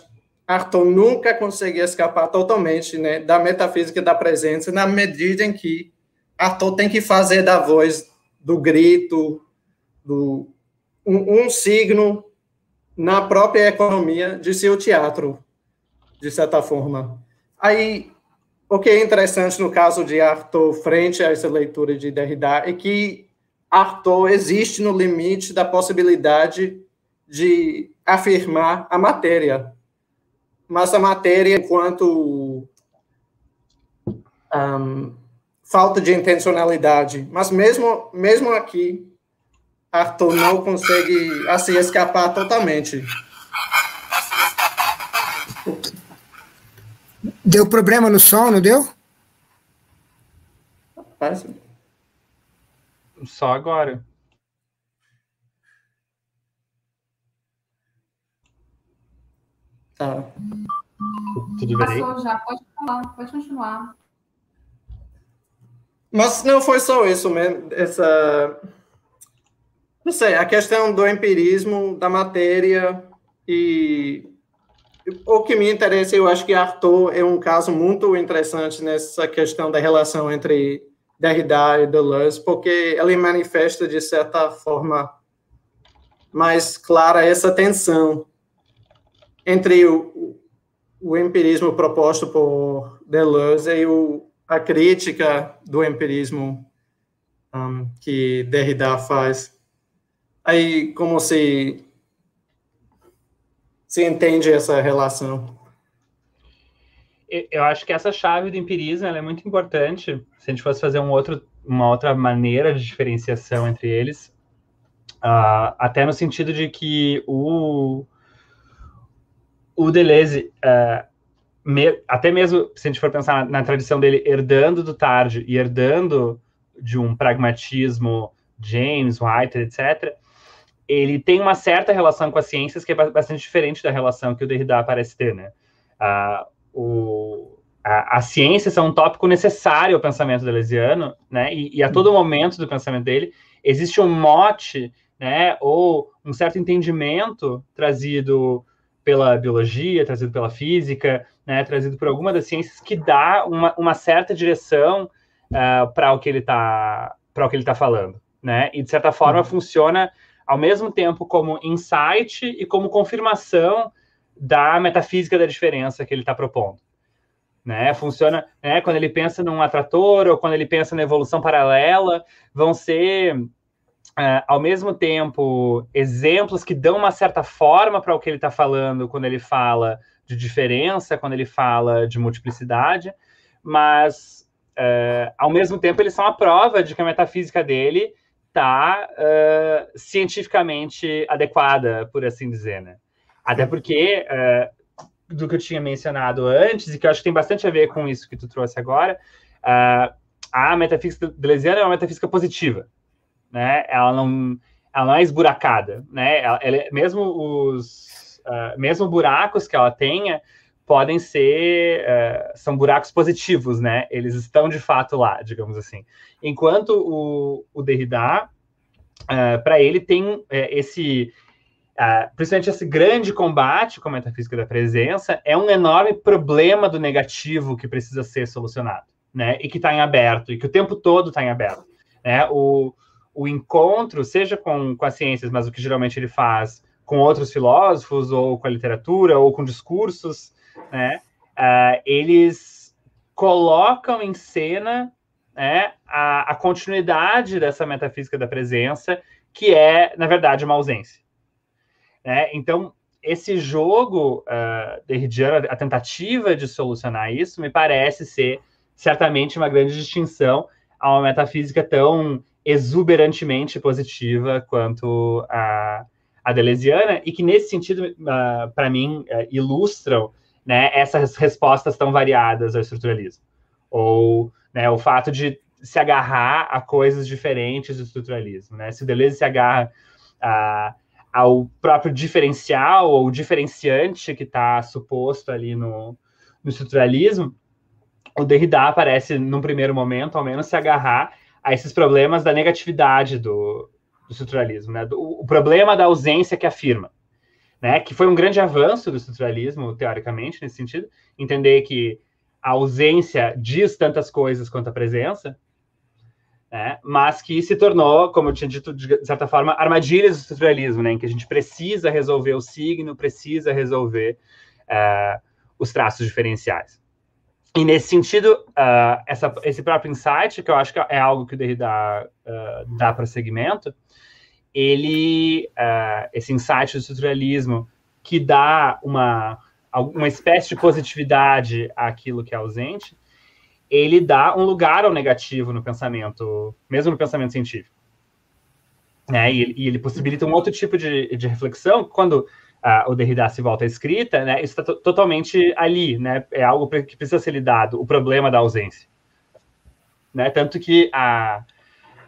Arthur nunca consegue escapar totalmente né, da metafísica da presença, na medida em que Arthur tem que fazer da voz, do grito, do, um, um signo na própria economia de seu teatro, de certa forma. Aí, o que é interessante no caso de Arthur, frente a essa leitura de Derrida, é que Arthur existe no limite da possibilidade de afirmar a matéria. Mas a matéria, enquanto um, falta de intencionalidade. Mas mesmo, mesmo aqui, Arthur não consegue assim escapar totalmente. Deu problema no som, não deu? Parece. Só agora. Tá. Tudo bem? Passou já, pode falar, pode continuar. Mas não foi só isso mesmo, essa... Não sei, a questão do empirismo, da matéria e... O que me interessa, eu acho que Arthur é um caso muito interessante nessa questão da relação entre Derrida e Deleuze, porque ele manifesta, de certa forma, mais clara essa tensão entre o, o empirismo proposto por Deleuze e o, a crítica do empirismo um, que Derrida faz. Aí, como se, se entende essa relação? Eu acho que essa chave do empirismo é muito importante. Se a gente fosse fazer um outro, uma outra maneira de diferenciação entre eles, uh, até no sentido de que o, o Deleuze, uh, me, até mesmo se a gente for pensar na, na, tradição dele, herdando do Tarde e herdando de um pragmatismo James, White, etc., ele tem uma certa relação com as ciências que é bastante diferente da relação que o Derrida parece ter, né? Uh, o, a, a ciência é um tópico necessário ao pensamento deleuziano, né? E, e a todo momento do pensamento dele existe um mote, né? Ou um certo entendimento trazido pela biologia, trazido pela física, né, trazido por alguma das ciências que dá uma, uma certa direção uh, para o que ele está para o que ele está falando, né? E de certa forma uhum. funciona ao mesmo tempo como insight e como confirmação da metafísica da diferença que ele está propondo. Né? Funciona né, quando ele pensa num atrator ou quando ele pensa na evolução paralela, vão ser Uh, ao mesmo tempo, exemplos que dão uma certa forma para o que ele está falando quando ele fala de diferença, quando ele fala de multiplicidade, mas, uh, ao mesmo tempo, eles são a prova de que a metafísica dele está uh, cientificamente adequada, por assim dizer, né? Até porque, do que eu tinha mencionado antes, e que eu acho que tem bastante a ver com isso que tu trouxe agora, a metafísica deleuziana é uma metafísica positiva, né? Ela não, ela não é esburacada, né? Ela, ela, mesmo os, uh, mesmo buracos que ela tenha podem ser, uh, são buracos positivos, né? Eles estão de fato lá, digamos assim. Enquanto o, o Derrida, uh, para ele tem esse Uh, principalmente esse grande combate com a metafísica da presença, é um enorme problema do negativo que precisa ser solucionado, né? E que está em aberto, e que o tempo todo está em aberto. Né? O, o encontro, seja com, com as ciências, mas o que geralmente ele faz com outros filósofos, ou com a literatura, ou com discursos, né, uh, eles colocam em cena né, a, a, continuidade dessa metafísica da presença, que é, na verdade, uma ausência. Né? Então, esse jogo uh, derridiano, a tentativa de solucionar isso, me parece ser certamente uma grande distinção a uma metafísica tão exuberantemente positiva quanto a, a Deleuziana, e que, nesse sentido, uh, ah, para mim, uh, ilustram né, essas respostas tão variadas ao estruturalismo. Ou né, o fato de se agarrar a coisas diferentes do estruturalismo, né? Se Deleuze se agarra a, ao próprio diferencial ou diferenciante que está suposto ali no, no estruturalismo, o Derrida parece, num primeiro momento, ao menos, se agarrar a esses problemas da negatividade do, do estruturalismo, né? Do, o problema da ausência que afirma, né? Que foi um grande avanço do estruturalismo, teoricamente, nesse sentido, entender que a ausência diz tantas coisas quanto a presença, né? mas que se tornou, como eu tinha dito, de certa forma, armadilhas do estruturalismo, né? em que a gente precisa resolver o signo, precisa resolver uh, os traços diferenciais. E nesse sentido, uh, essa, esse próprio insight, que eu acho que é algo que o Derrida uh, dá prosseguimento, ele, esse insight do estruturalismo, que dá uma uma espécie de positividade àquilo que é ausente, ele dá um lugar ao negativo no pensamento, mesmo no pensamento científico. Né? E, e ele possibilita um outro tipo de, de reflexão quando o Derrida se volta à escrita, né? Isso está totalmente ali, né? É algo que precisa ser lidado, o problema da ausência. Né? Tanto que a,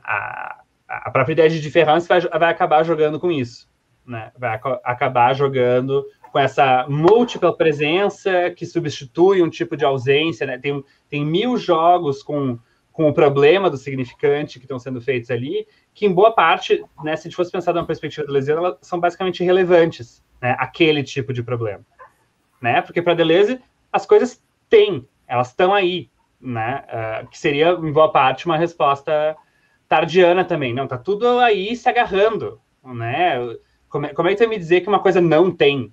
a, a própria ideia de diferença vai, vai acabar jogando com isso. Né? Vai acabar jogando com essa múltipla presença que substitui um tipo de ausência, né? Tem, tem mil jogos com, com o problema do significante que estão sendo feitos ali, que em boa parte, né, se a gente fosse pensar de uma perspectiva deleuziana, elas são basicamente irrelevantes, né? Aquele tipo de problema, né? Porque para Deleuze as coisas têm, elas estão aí, né? Uh, que seria em boa parte uma resposta tardiana também, não? Tá tudo aí se agarrando, né? Como, como é que você me dizer que uma coisa não tem,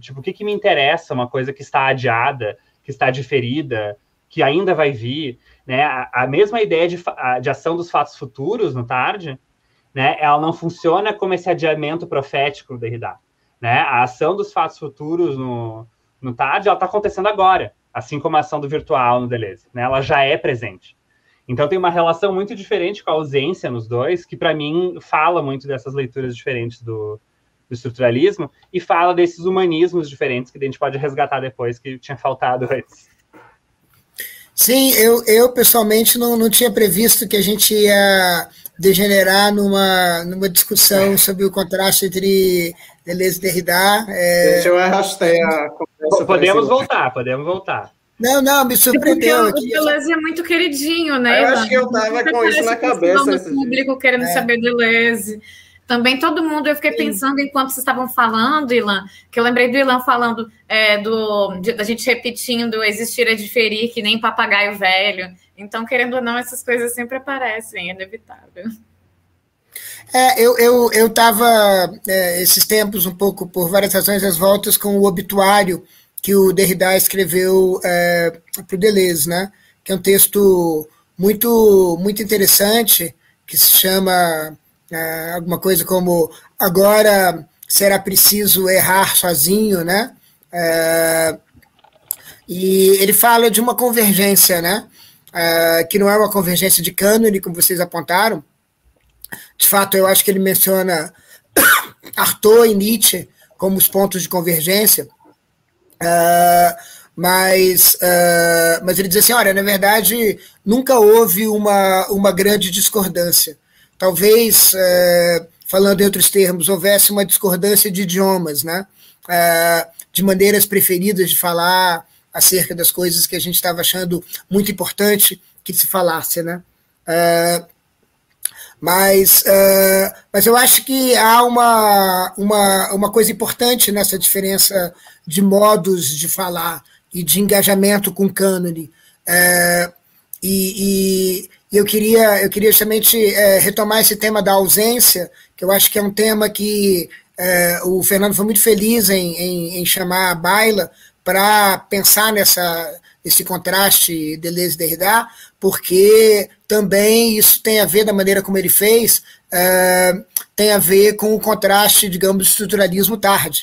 Tipo, o que, que me interessa uma coisa que está adiada, que está diferida, que ainda vai vir, né? A, a mesma ideia de, de ação dos fatos futuros no tarde, né? Ela não funciona como esse adiamento profético do Derrida, né? A ação dos fatos futuros no, no tarde, ela está acontecendo agora, assim como a ação do virtual no Deleuze, né? Ela já é presente. Então tem uma relação muito diferente com a ausência nos dois, que para mim fala muito dessas leituras diferentes do, do estruturalismo e fala desses humanismos diferentes que a gente pode resgatar depois, que tinha faltado antes. Sim, eu, eu pessoalmente não, não tinha previsto que a gente ia degenerar numa, numa discussão sobre o contraste entre Deleuze e Derrida. É... Deixa eu arrastei a conversa. Podemos voltar, podemos voltar. Não, não, me surpreendeu. Porque o Deleuze é muito queridinho, né? Eu acho que eu estava com isso na cabeça. O público querendo é. saber Deleuze. Também todo mundo, eu fiquei Sim. pensando enquanto vocês estavam falando, Ilan, que eu lembrei do Ilan falando é, do, de, da gente repetindo existir é diferir, que nem papagaio velho. Então, querendo ou não, essas coisas sempre aparecem, é inevitável. É, eu eu eu estava é, esses tempos um pouco por várias razões as voltas com o obituário que o Derrida escreveu é, para o Deleuze, né? Que é um texto muito muito interessante que se chama é, alguma coisa como agora será preciso errar sozinho, né? É, e ele fala de uma convergência, né? É, que não é uma convergência de cânone, como vocês apontaram. De fato, eu acho que ele menciona Arthur e Nietzsche como os pontos de convergência. É, mas, uh, mas ele diz assim: olha, na verdade, nunca houve uma, uma grande discordância talvez, é, falando em outros termos, houvesse uma discordância de idiomas, né? É, de maneiras preferidas de falar acerca das coisas que a gente estava achando muito importante que se falasse, né? É, mas, uh, mas eu acho que há uma, uma, uma coisa importante nessa diferença de modos de falar e de engajamento com o cânone. Uh, e, e eu queria, eu queria justamente é, retomar esse tema da ausência, que eu acho que é um tema que é, o Fernando foi muito feliz em, em, em chamar a baila para pensar nessa, esse contraste Deleuze-Derrida, porque também isso tem a ver, da maneira como ele fez, é, tem a ver com o contraste, digamos, do estruturalismo tarde.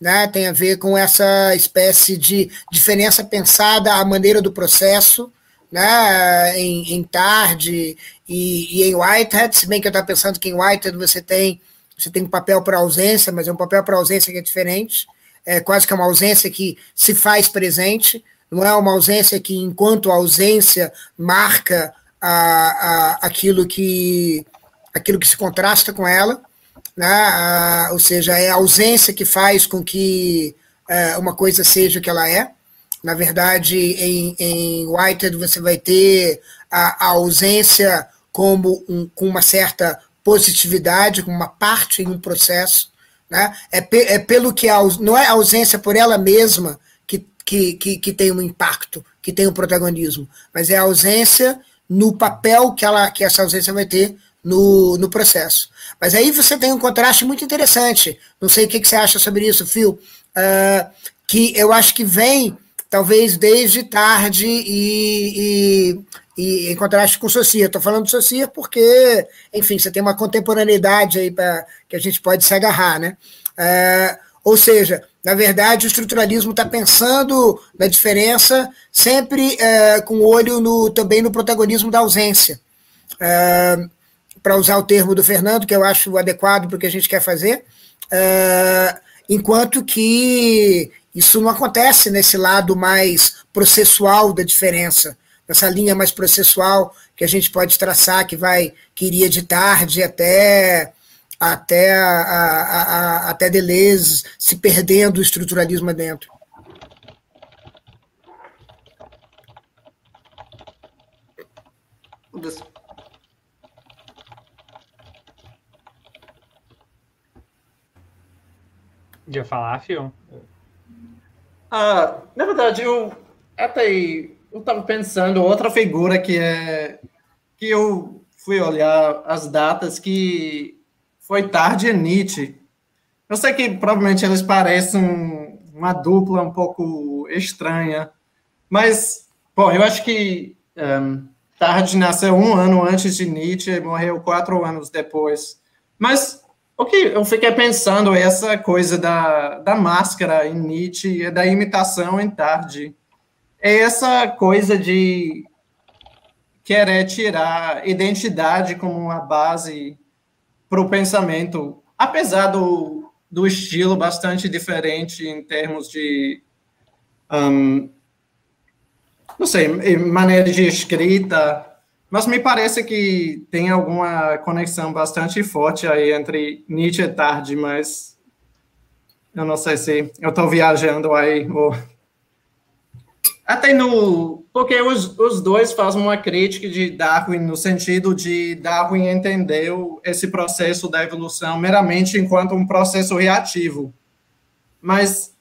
Né? Tem a ver com essa espécie de diferença pensada à maneira do processo, né, em, em tarde e, e, em Whitehead, se bem que eu estava pensando que em Whitehead você tem você tem um papel para ausência, mas é um papel para ausência que é diferente, é quase que é uma ausência que se faz presente, não é uma ausência que, enquanto ausência marca a, a, aquilo, que, aquilo que se contrasta com ela, né? A, ou seja, é a ausência que faz com que é, uma coisa seja o que ela é. Na verdade, em, em Whitehead você vai ter a, a ausência como um, com uma certa positividade, com uma parte em um processo. Né? É, pe, é pelo que a, não é a ausência por ela mesma que, que, que, que tem um impacto, que tem um protagonismo, mas é a ausência no papel que, ela, que essa ausência vai ter no, no processo. Mas aí você tem um contraste muito interessante. Não sei o que, que você acha sobre isso, Phil. Uh, que eu acho que vem, talvez, desde tarde e, e, e em contraste com Socia. Estou falando de Socia porque, enfim, você tem uma contemporaneidade aí pra, que a gente pode se agarrar, né? Uh, ou seja, na verdade, o estruturalismo está pensando na diferença sempre uh, com o olho no, também no protagonismo da ausência. Uh, para usar o termo do Fernando, que eu acho adequado para o que a gente quer fazer, uh, enquanto que isso não acontece nesse lado mais processual da diferença, nessa linha mais processual que a gente pode traçar, que vai que iria de tarde até até a, a, a, até Deleuze se perdendo o estruturalismo dentro. Ia falar, Fio? Ah, na verdade, eu até eu estava pensando outra figura que é que eu fui olhar as datas que foi tarde Nietzsche. Eu sei que provavelmente eles parecem uma dupla um pouco estranha, mas bom, eu acho que um, Tarde nasceu um ano antes de Nietzsche e morreu quatro anos depois. Mas o que eu fiquei pensando é essa coisa da, da máscara em Nietzsche da imitação em Tarde. É essa coisa de querer tirar identidade como uma base para o pensamento, apesar do, do estilo bastante diferente em termos de um, não sei, maneira de escrita, mas me parece que tem alguma conexão bastante forte aí entre Nietzsche e Tarde, mas eu não sei se eu estou viajando aí. Ou... Até no. Porque os, os dois fazem uma crítica de Darwin, no sentido de Darwin entendeu esse processo da evolução meramente enquanto um processo reativo. Mas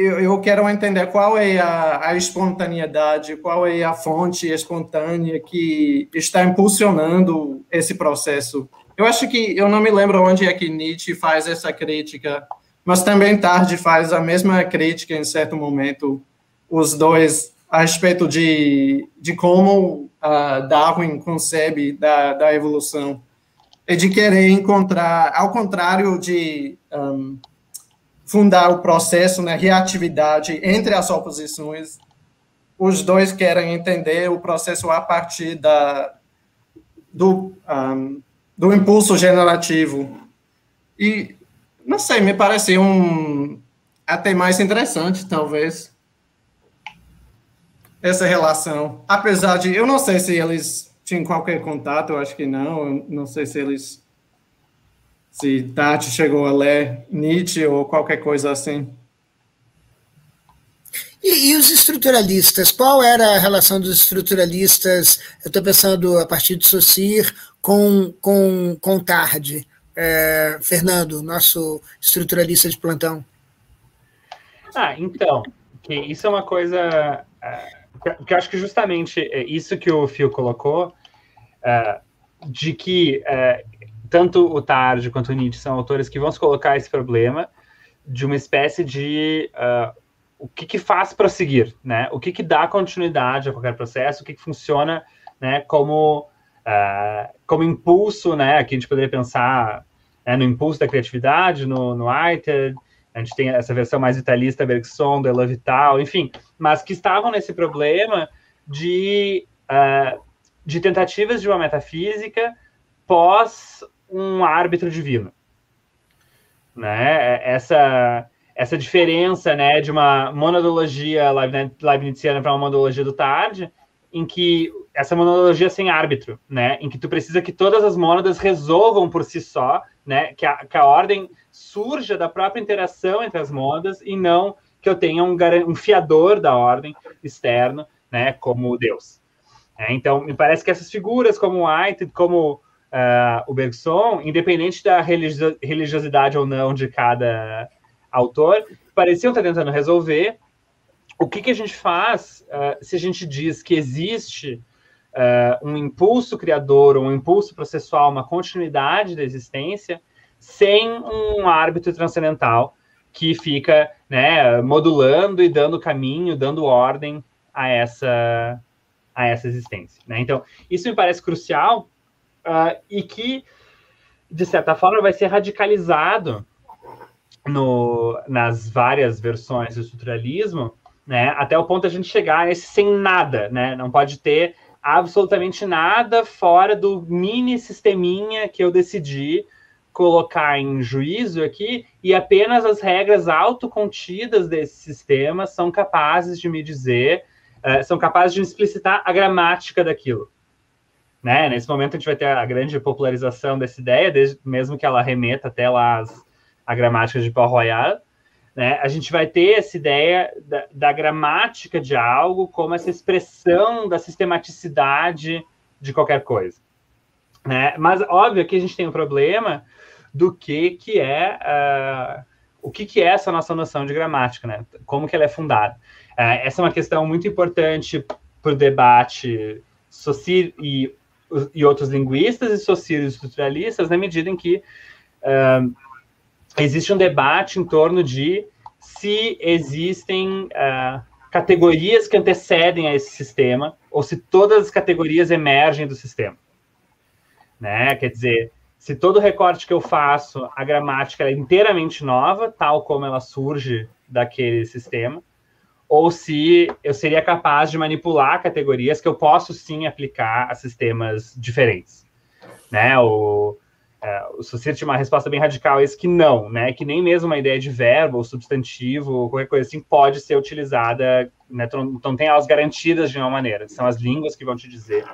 eu, eu quero entender qual é a, a, espontaneidade, qual é a fonte espontânea que está impulsionando esse processo. Eu acho que, eu não me lembro onde é que Nietzsche faz essa crítica, mas também Tarde faz a mesma crítica em certo momento, os dois, a respeito de, de como uh, Darwin concebe da, da evolução, e de querer encontrar, ao contrário de um, fundar o processo, né, reatividade entre as oposições. Os dois querem entender o processo a partir da, do, um, do impulso generativo. E, não sei, me parece um até mais interessante, talvez, essa relação. Apesar de, eu não sei se eles tinham qualquer contato, eu acho que não, eu não sei se eles se Tati chegou a ler Nietzsche ou qualquer coisa assim. E, e, os estruturalistas? Qual era a relação dos estruturalistas? Eu estou pensando a partir de Saussure com, com, com Tarde. É, Fernando, nosso estruturalista de plantão. Ah, então, isso é uma coisa é, que eu acho que justamente é isso que o Fio colocou, é, de que é, tanto o Tarde quanto o Nietzsche são autores que vão se colocar esse problema de uma espécie de uh, o que, que faz prosseguir, né? O que, que dá continuidade a qualquer processo, o que, que funciona, né? Como uh, como impulso, né? Aqui a gente poderia pensar né, no impulso da criatividade, no, no Whitehead, a gente tem essa versão mais vitalista, Bergson, do Elan Vital, enfim, mas que estavam nesse problema de, uh, de tentativas de uma metafísica pós um árbitro divino. Né? Essa, essa diferença né, de uma monadologia leibniziana para uma monadologia do Tarde em que essa monologia sem árbitro, né, em que tu precisa que todas as mônadas resolvam por si só, né, que a, que a ordem surja da própria interação entre as mônadas e não que eu tenha um, um fiador da ordem externo, né, como Deus. É, então, me parece que essas figuras como White, como uh, o Bergson, independente da religiosidade ou não de cada autor, pareciam estar tentando resolver o que, que a gente faz uh, se a gente diz que existe uh, um impulso criador, um impulso processual, uma continuidade da existência, sem um árbitro transcendental que fica né, modulando e dando caminho, dando ordem a essa, a essa existência. Né? Então, isso me parece crucial uh, e que, de certa forma, vai ser radicalizado no, nas várias versões do estruturalismo, né, até o ponto de a gente chegar nesse sem nada, né, não pode ter absolutamente nada fora do mini sisteminha que eu decidi colocar em juízo aqui e apenas as regras autocontidas desse sistema são capazes de me dizer, uh, são capazes de explicitar a gramática daquilo. Né? Nesse momento a gente vai ter a grande popularização dessa ideia, desde, mesmo que ela remeta até lá as, a gramática de Paul Royal, né? A gente vai ter essa ideia da, da gramática de algo como essa expressão da sistematicidade de qualquer coisa. Né? Mas óbvio que a gente tem um problema do que que é uh, o que que é essa nossa noção de gramática, né? Como que ela é fundada? Uh, essa é uma questão muito importante para o debate Saussure e, e outros linguistas e socialistas estruturalistas, na medida em que uh, existe um debate em torno de se existem uh, categorias que antecedem a esse sistema ou se todas as categorias emergem do sistema. Né? Quer dizer, se todo recorte que eu faço, a gramática é inteiramente nova, tal como ela surge daquele sistema, ou se eu seria capaz de manipular categorias que eu posso sim aplicar a sistemas diferentes. Né? O, é, o Society tinha uma resposta bem radical a isso que não, né? Que nem mesmo uma ideia de verbo ou substantivo qualquer coisa assim pode ser utilizada, né? Então, tem elas garantidas de uma maneira. São as línguas que vão te dizer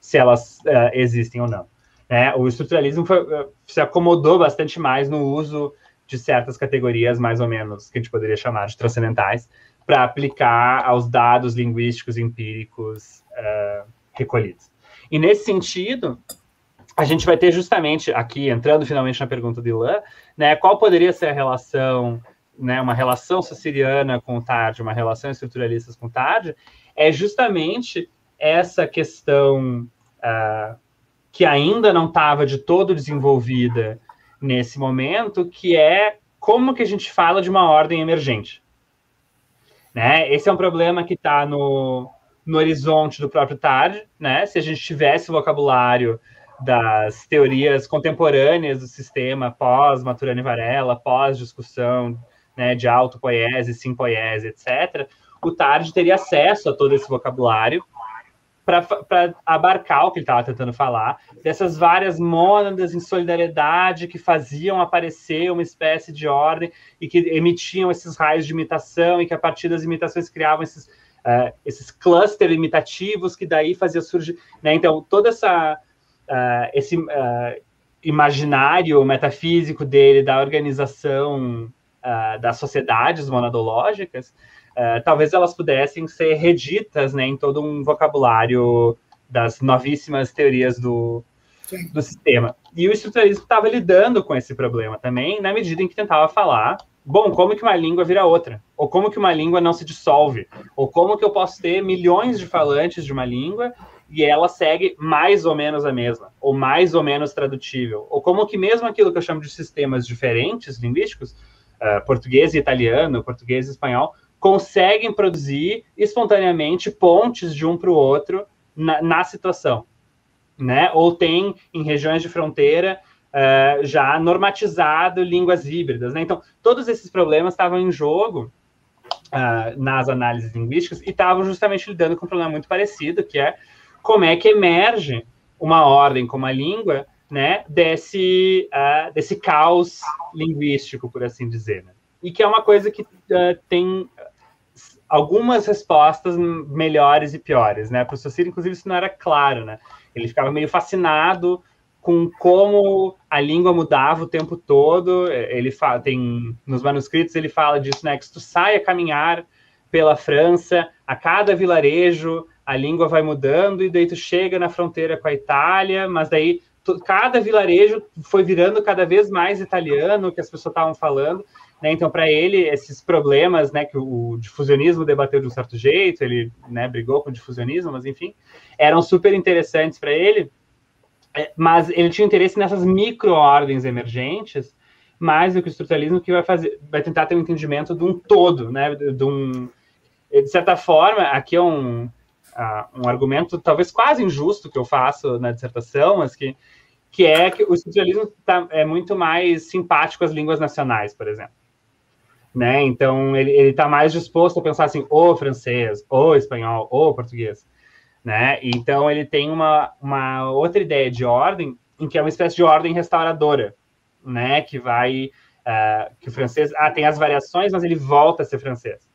se elas uh, existem ou não. Né? O estruturalismo foi, uh, se acomodou bastante mais no uso de certas categorias, mais ou menos, que a gente poderia chamar de transcendentais, para aplicar aos dados linguísticos empíricos uh, recolhidos. E nesse sentido, a gente vai ter justamente aqui, entrando finalmente na pergunta de Ilan, né, qual poderia ser a relação, né, uma relação siciliana com o TARD, uma relação estruturalista com o TARD, é justamente essa questão uh, que ainda não estava de todo desenvolvida nesse momento, que é como que a gente fala de uma ordem emergente. Né? Esse é um problema que está no, no horizonte do próprio TARD, né? Se a gente tivesse vocabulário das teorias contemporâneas do sistema pós Maturana Varela, pós discussão né, de autopoiese, simpoiese, etc., o Tarde teria acesso a todo esse vocabulário para abarcar o que ele estava tentando falar, dessas várias mônadas em solidariedade que faziam aparecer uma espécie de ordem e que emitiam esses raios de imitação e que a partir das imitações criavam esses, uh, esses clusters imitativos que daí fazia surgir. Né? Então, toda essa uh, esse uh, imaginário metafísico dele da organização uh, das sociedades monadológicas, talvez elas pudessem ser reditas né, em todo um vocabulário das novíssimas teorias do, do sistema. E o estruturalismo estava lidando com esse problema também, na medida em que tentava falar bom, como que uma língua vira outra? Ou como que uma língua não se dissolve? Ou como que eu posso ter milhões de falantes de uma língua e ela segue mais ou menos a mesma, ou mais ou menos tradutível, ou como que mesmo aquilo que eu chamo de sistemas diferentes linguísticos, uh, português e italiano, português e espanhol, conseguem produzir espontaneamente pontes de um para o outro na, na, situação, né? Ou tem em regiões de fronteira uh, já normatizado línguas híbridas, né? Então todos esses problemas estavam em jogo uh, nas análises linguísticas e estavam justamente lidando com um problema muito parecido, que é como é que emerge uma ordem como a língua, né, desse, uh, desse caos linguístico, por assim dizer. Né? E que é uma coisa que uh, tem algumas respostas melhores e piores, né? Para o Saussure, inclusive, isso não era claro, né? Ele ficava meio fascinado com como a língua mudava o tempo todo. Ele fala, tem nos manuscritos ele fala disso, né? Que se tu sai a caminhar pela França, a cada vilarejo a língua vai mudando e daí tu chega na fronteira com a Itália, mas daí tu, cada vilarejo foi virando cada vez mais italiano que as pessoas estavam falando. Né? Então, para ele, esses problemas, né, que o difusionismo debateu de um certo jeito, ele né, brigou com o difusionismo, mas enfim, eram super interessantes para ele. É, mas ele tinha interesse nessas micro-ordens emergentes, mais do que o estruturalismo, que vai fazer, vai tentar ter um entendimento de um todo, né? De, um, de certa forma, aqui é um, uh, um argumento talvez quase injusto que eu faço na dissertação, mas que, que é que o estruturalismo tá, é muito mais simpático às línguas nacionais, por exemplo. Né? Então, ele está mais disposto a pensar assim, o francês, o espanhol, o português. Né? Então, ele tem uma, uma outra ideia de ordem, em que é uma espécie de ordem restauradora, né? que vai... Uh, que o francês ah, tem as variações, mas ele volta a ser francês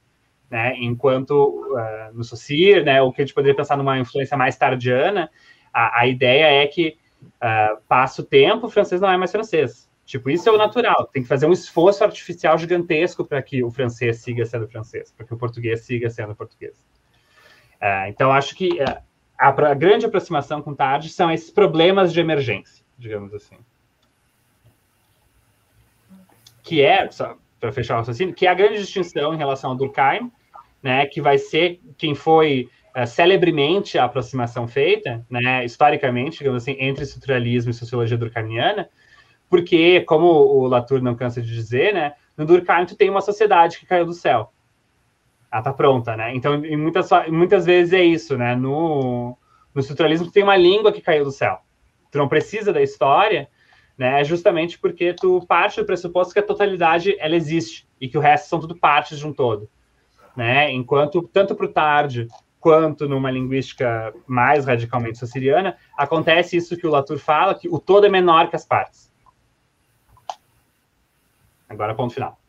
né? Enquanto uh, no Saussure, né, o que a gente poderia pensar numa influência mais tardiana, a, a ideia é que uh, passa o tempo, o francês não é mais francês. Tipo, isso é o natural. Tem que fazer um esforço artificial gigantesco para que o francês siga sendo francês, para que o português siga sendo português. Uh, então, acho que a, a, grande aproximação com Tarde são esses problemas de emergência, digamos assim. Que é, para fechar o raciocínio, que é a grande distinção em relação ao Durkheim, né, que vai ser quem foi uh, celebremente a aproximação feita, né, historicamente, digamos assim, entre estruturalismo e sociologia durkheimiana, porque, como o Latour não cansa de dizer, né, no Durkheim tu tem uma sociedade que caiu do céu. Ela tá pronta, né? Então, muitas, muitas vezes é isso, né? No, no estruturalismo tu tem uma língua que caiu do céu. Tu não precisa da história, né? Justamente porque tu parte do pressuposto que a totalidade ela existe e que o resto são tudo partes de um todo né? Enquanto tanto para o tarde quanto numa linguística mais radicalmente sociriana, acontece isso que o Latour fala, que o todo é menor que as partes. Agora, ponto final.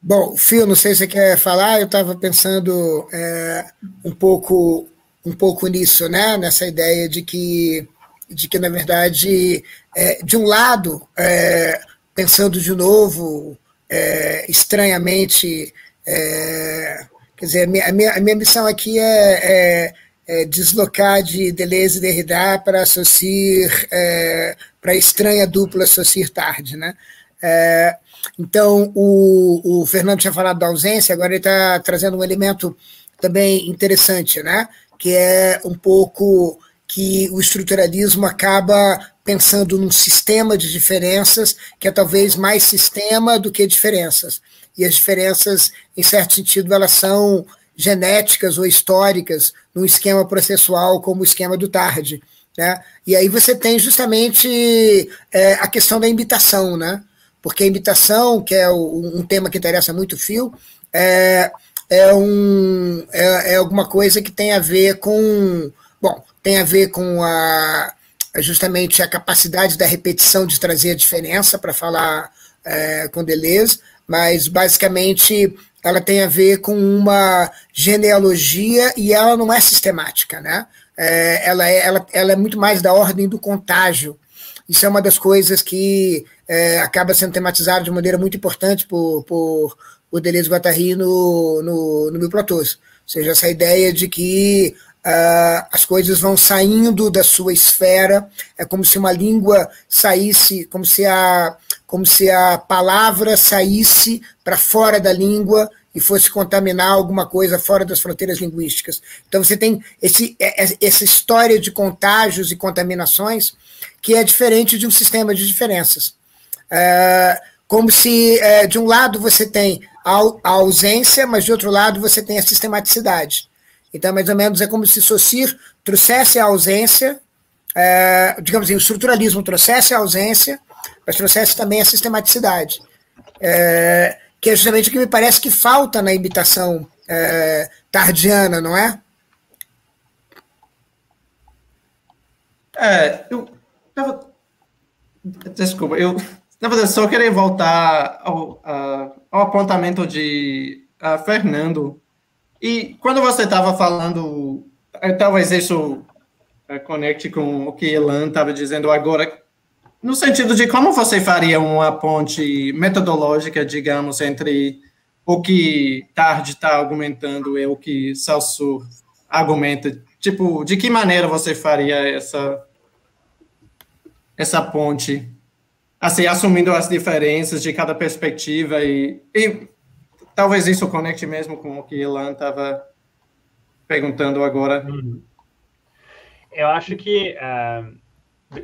Bom, Fio, não sei se você quer falar, eu estava pensando é, um pouco um pouco nisso, né? Nessa ideia de que de que, na verdade, é, de um lado, é, pensando de novo, é, estranhamente, é, quer dizer, a minha, a minha, missão aqui é, é, é deslocar de Deleuze e Derrida para associar, para a estranha dupla associar tarde, né? então, o, o Fernando tinha falado da ausência, agora ele está trazendo um elemento também interessante, né? Que é um pouco que o estruturalismo acaba pensando num sistema de diferenças que é talvez mais sistema do que diferenças. E as diferenças, em certo sentido, elas são genéticas ou históricas num esquema processual como o esquema do Tarde. Né? E aí você tem justamente é, a questão da imitação, né? porque a imitação, que é o, um tema que interessa muito o Fio, é, é, um, é, é alguma coisa que tem a ver com. Bom, tem a ver com a, justamente a capacidade da repetição de trazer a diferença, para falar é, com Deleuze, mas basicamente ela tem a ver com uma genealogia e ela não é sistemática, né? É, ela, é, ela, ela é muito mais da ordem do contágio. Isso é uma das coisas que é, acaba sendo tematizado de maneira muito importante por, por, por Deleuze Guattari no, no, no Mil Platôs. Ou seja, essa ideia de que Uh, as coisas vão saindo da sua esfera, é como se uma língua saísse, como se a, como se a palavra saísse para fora da língua e fosse contaminar alguma coisa fora das fronteiras linguísticas. Então você tem esse, é, é, essa história de contágios e contaminações que é diferente de um sistema de diferenças. Uh, como se, uh, de um lado, você tem a, a ausência, mas de outro lado, você tem a sistematicidade. Então, mais ou menos, é como se Saussure trouxesse a ausência, é, digamos assim, o estruturalismo trouxesse a ausência, mas trouxesse também a sistematicidade, é, que é justamente o que me parece que falta na imitação é, tardiana, não é? É, eu, Desculpa, eu na verdade só queria voltar ao, uh, ao apontamento de Fernando. E quando você estava falando, talvez isso uh, conecte com o que Elan estava dizendo agora, no sentido de como você faria uma ponte metodológica, digamos, entre o que Tarde está argumentando e o que Salso argumenta. Tipo, de que maneira você faria essa essa ponte? Assim, assumindo as diferenças de cada perspectiva e, e talvez isso conecte mesmo com o que Elan estava perguntando agora. Uhum. Eu acho que uh,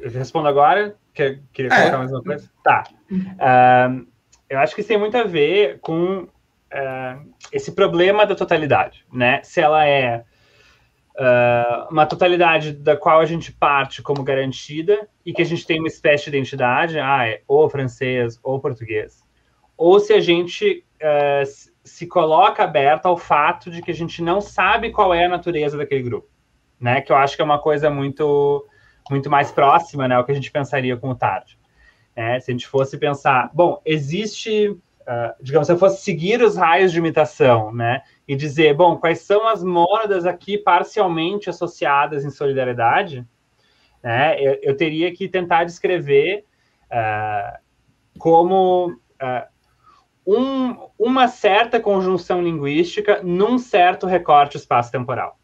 respondo agora. Quer, queria é. colocar mais uma coisa? Tá. Uh, eu acho que isso tem muito a ver com uh, esse problema da totalidade, né? Se ela é uh, uma totalidade da qual a gente parte como garantida e que a gente tem uma espécie de identidade, ah, é ou francês ou português, ou se a gente se coloca aberto ao fato de que a gente não sabe qual é a natureza daquele grupo, né? Que eu acho que é uma coisa muito muito mais próxima, né, ao que a gente pensaria com o tarde. É, se a gente fosse pensar, bom, existe, uh, digamos, se eu fosse seguir os raios de imitação, né, e dizer, bom, quais são as mônadas aqui parcialmente associadas em solidariedade, né, eu, eu teria que tentar descrever uh, como uh, um, uma certa conjunção linguística num certo recorte espaço-temporal.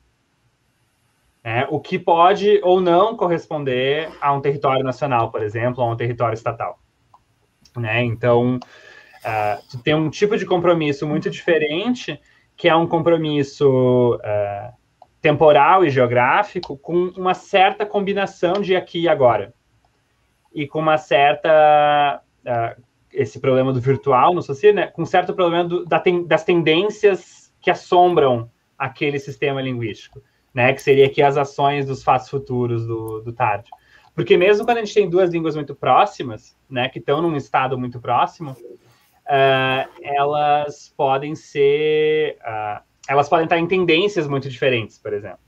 É, o que pode ou não corresponder a um território nacional, por exemplo, ou a um território estatal. Né? Então, uh, tem um tipo de compromisso muito diferente que é um compromisso uh, temporal e geográfico com uma certa combinação de aqui e agora. E com uma certa. Uh, esse problema do virtual no social, né, com um certo problema do, da ten, das tendências que assombram aquele sistema linguístico, né, que seria aqui as ações dos fatos futuros do, do tarde. Porque mesmo quando a gente tem duas línguas muito próximas, né, que estão num estado muito próximo, uh, elas podem ser, uh, elas podem estar em tendências muito diferentes, por exemplo.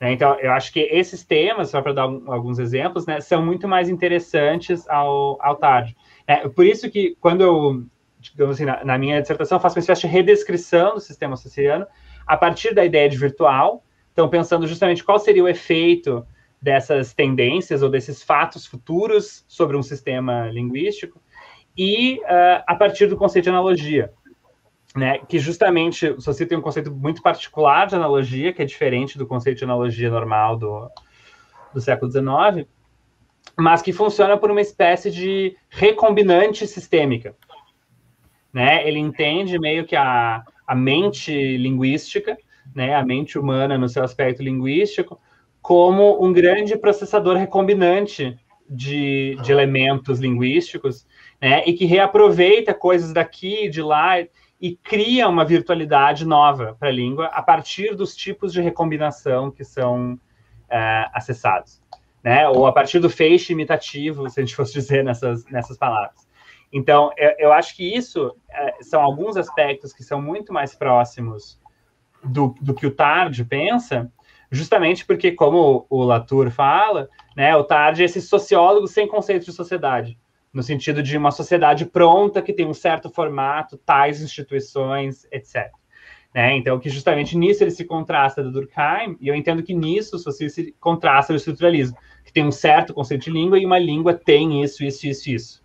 Né, então, eu acho que esses temas, só para dar alguns exemplos, né, são muito mais interessantes ao, ao tarde. É, por isso que, quando eu, digamos assim, na, na minha dissertação, faço uma espécie de redescrição do sistema siciliano a partir da ideia de virtual, então pensando justamente qual seria o efeito dessas tendências ou desses fatos futuros sobre um sistema linguístico, e uh, a partir do conceito de analogia, né, que justamente o Saussure tem um conceito muito particular de analogia, que é diferente do conceito de analogia normal do, do século XIX, mas que funciona por uma espécie de recombinante sistêmica. Né? Ele entende meio que a, a mente linguística, né, a mente humana no seu aspecto linguístico, como um grande processador recombinante de, de elementos linguísticos né, e que reaproveita coisas daqui e de lá e cria uma virtualidade nova para a língua a partir dos tipos de recombinação que são é, acessados, né? Ou a partir do feixe imitativo, se a gente fosse dizer nessas, nessas palavras. Então, eu, eu acho que isso é, são alguns aspectos que são muito mais próximos do, do que o Tarde pensa, justamente porque, como o Latour fala, né, o Tarde é esse sociólogo sem conceito de sociedade no sentido de uma sociedade pronta que tem um certo formato, tais instituições, etc. Né? Então, que justamente nisso ele se contrasta do Durkheim, e eu entendo que nisso o se contrasta do estruturalismo, que tem um certo conceito de língua e uma língua tem isso, isso, isso, isso.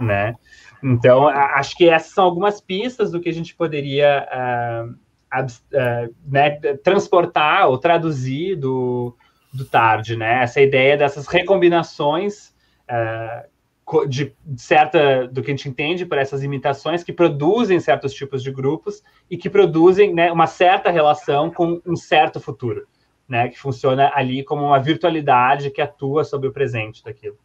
Né? Então, acho que essas são algumas pistas do que a gente poderia uh, uh, né, transportar ou traduzir do, do Tarde, né? Essa ideia dessas recombinações uh, de certa do que a gente entende por essas imitações que produzem certos tipos de grupos e que produzem né, uma certa relação com um certo futuro, né, que funciona ali como uma virtualidade que atua sobre o presente daquilo.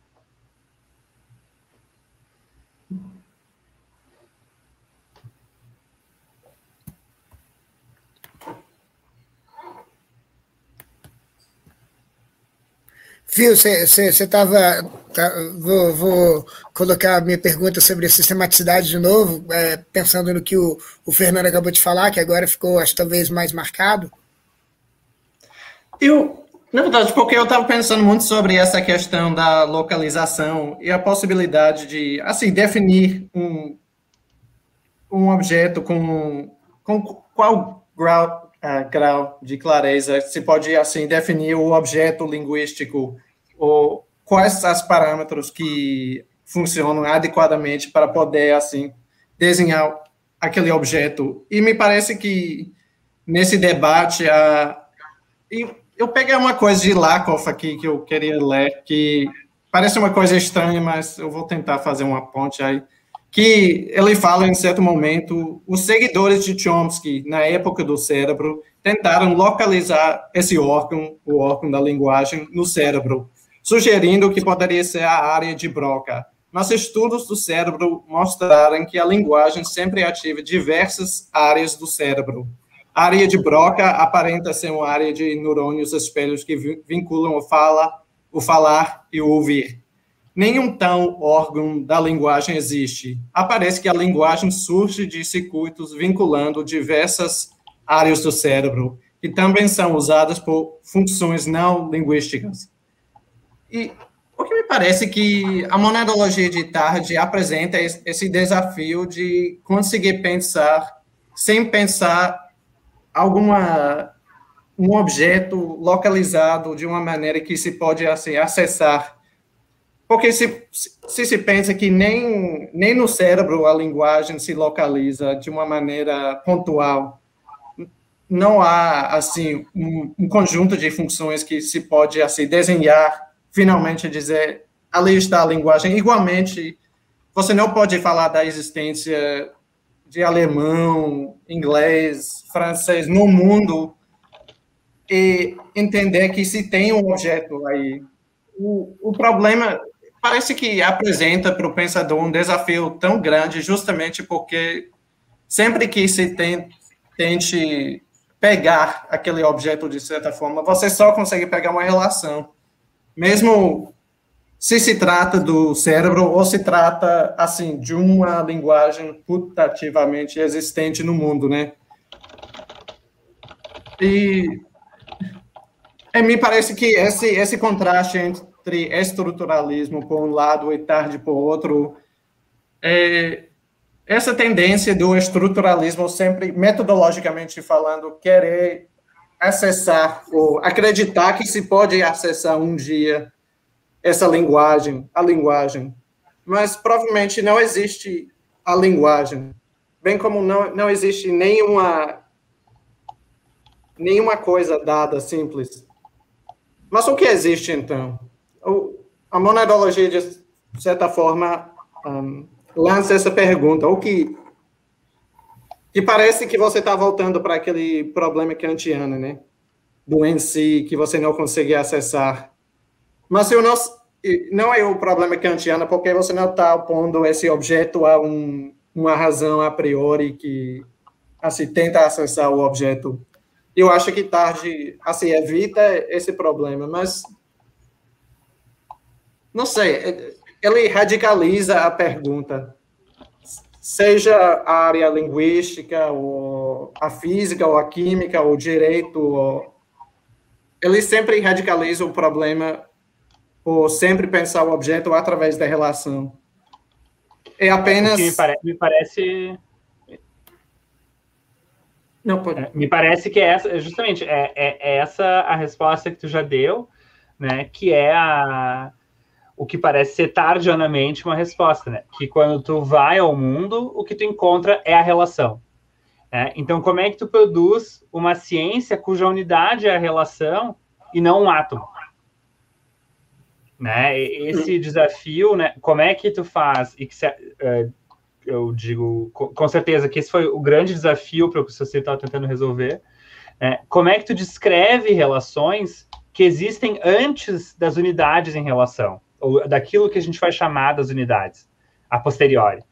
Fio, você estava. Tá, vou, vou, colocar a minha pergunta sobre a sistematicidade de novo, é, pensando no que o, o, Fernando acabou de falar, que agora ficou, acho talvez, mais marcado. Eu, Na verdade, porque eu estava pensando muito sobre essa questão da localização e a possibilidade de, assim, definir um, um objeto com, com qual grau, uh, grau de clareza se pode, assim, definir o objeto linguístico ou quais os parâmetros que funcionam adequadamente para poder, assim, desenhar aquele objeto. E me parece que nesse debate, a, eu peguei uma coisa de Lakoff aqui que eu queria ler, que parece uma coisa estranha, mas eu vou tentar fazer uma ponte aí. Que ele fala em certo momento, os seguidores de Chomsky, na época do cérebro, tentaram localizar esse órgão, o órgão da linguagem, no cérebro, sugerindo que poderia ser a área de Broca, mas estudos do cérebro mostraram que a linguagem sempre ativa diversas áreas do cérebro. A área de Broca aparenta ser uma área de neurônios espelhos que vinculam o fala, o falar e o ouvir. Nenhum tal órgão da linguagem existe. Aparece que a linguagem surge de circuitos vinculando diversas áreas do cérebro, que também são usadas por funções não linguísticas. E o que me parece que a monadologia de tarde apresenta esse desafio de conseguir pensar sem pensar alguma um objeto localizado de uma maneira que se pode assim acessar porque se, se se pensa que nem nem no cérebro a linguagem se localiza de uma maneira pontual não há assim um, um conjunto de funções que se pode assim desenhar finalmente dizer ali está a linguagem. Igualmente, você não pode falar da existência de alemão, inglês, francês no mundo e entender que se tem um objeto aí. O, o problema parece que apresenta para o pensador um desafio tão grande, justamente porque sempre que se tem, tente pegar aquele objeto de certa forma, você só consegue pegar uma relação mesmo se se trata do cérebro ou se trata assim de uma linguagem putativamente existente no mundo, né? E, e me parece que esse esse contraste entre estruturalismo por um lado e tarde por outro, é, essa tendência do estruturalismo sempre metodologicamente falando querer acessar ou acreditar que se pode acessar um dia essa linguagem, a linguagem, mas provavelmente não existe a linguagem, bem como não, não existe nenhuma nenhuma coisa dada simples. Mas o que existe então? O, a monadologia de certa forma um, lança essa pergunta: o que que parece que você está voltando para aquele problema kantiano, né? Do em si, que você não consegue acessar. Mas eu não, não é o problema kantiano, porque você não está opondo esse objeto a um, uma razão a priori que assim, tenta acessar o objeto. Eu acho que tarde assim, evita esse problema, mas não sei, ele radicaliza a pergunta seja a área linguística, ou a física, ou a química, ou o direito, ou... eles sempre radicalizam o problema por sempre pensar o objeto através da relação. É apenas... Me, pare... me, parece... Não, pode. É, me parece que é essa, justamente, é, é, é essa a resposta que tu já deu, né, que é a o que parece ser tardianamente uma resposta, né? Que quando tu vai ao mundo, o que tu encontra é a relação. Né? Então, como é que tu produz uma ciência cuja unidade é a relação e não um átomo? Né? Esse desafio, né? Como é que tu faz? E que se, uh, eu digo com certeza que esse foi o grande desafio para o que o Society estava tentando resolver. Né? Como é que tu descreve relações que existem antes das unidades em relação? Daquilo que a gente vai chamar das unidades a posteriori,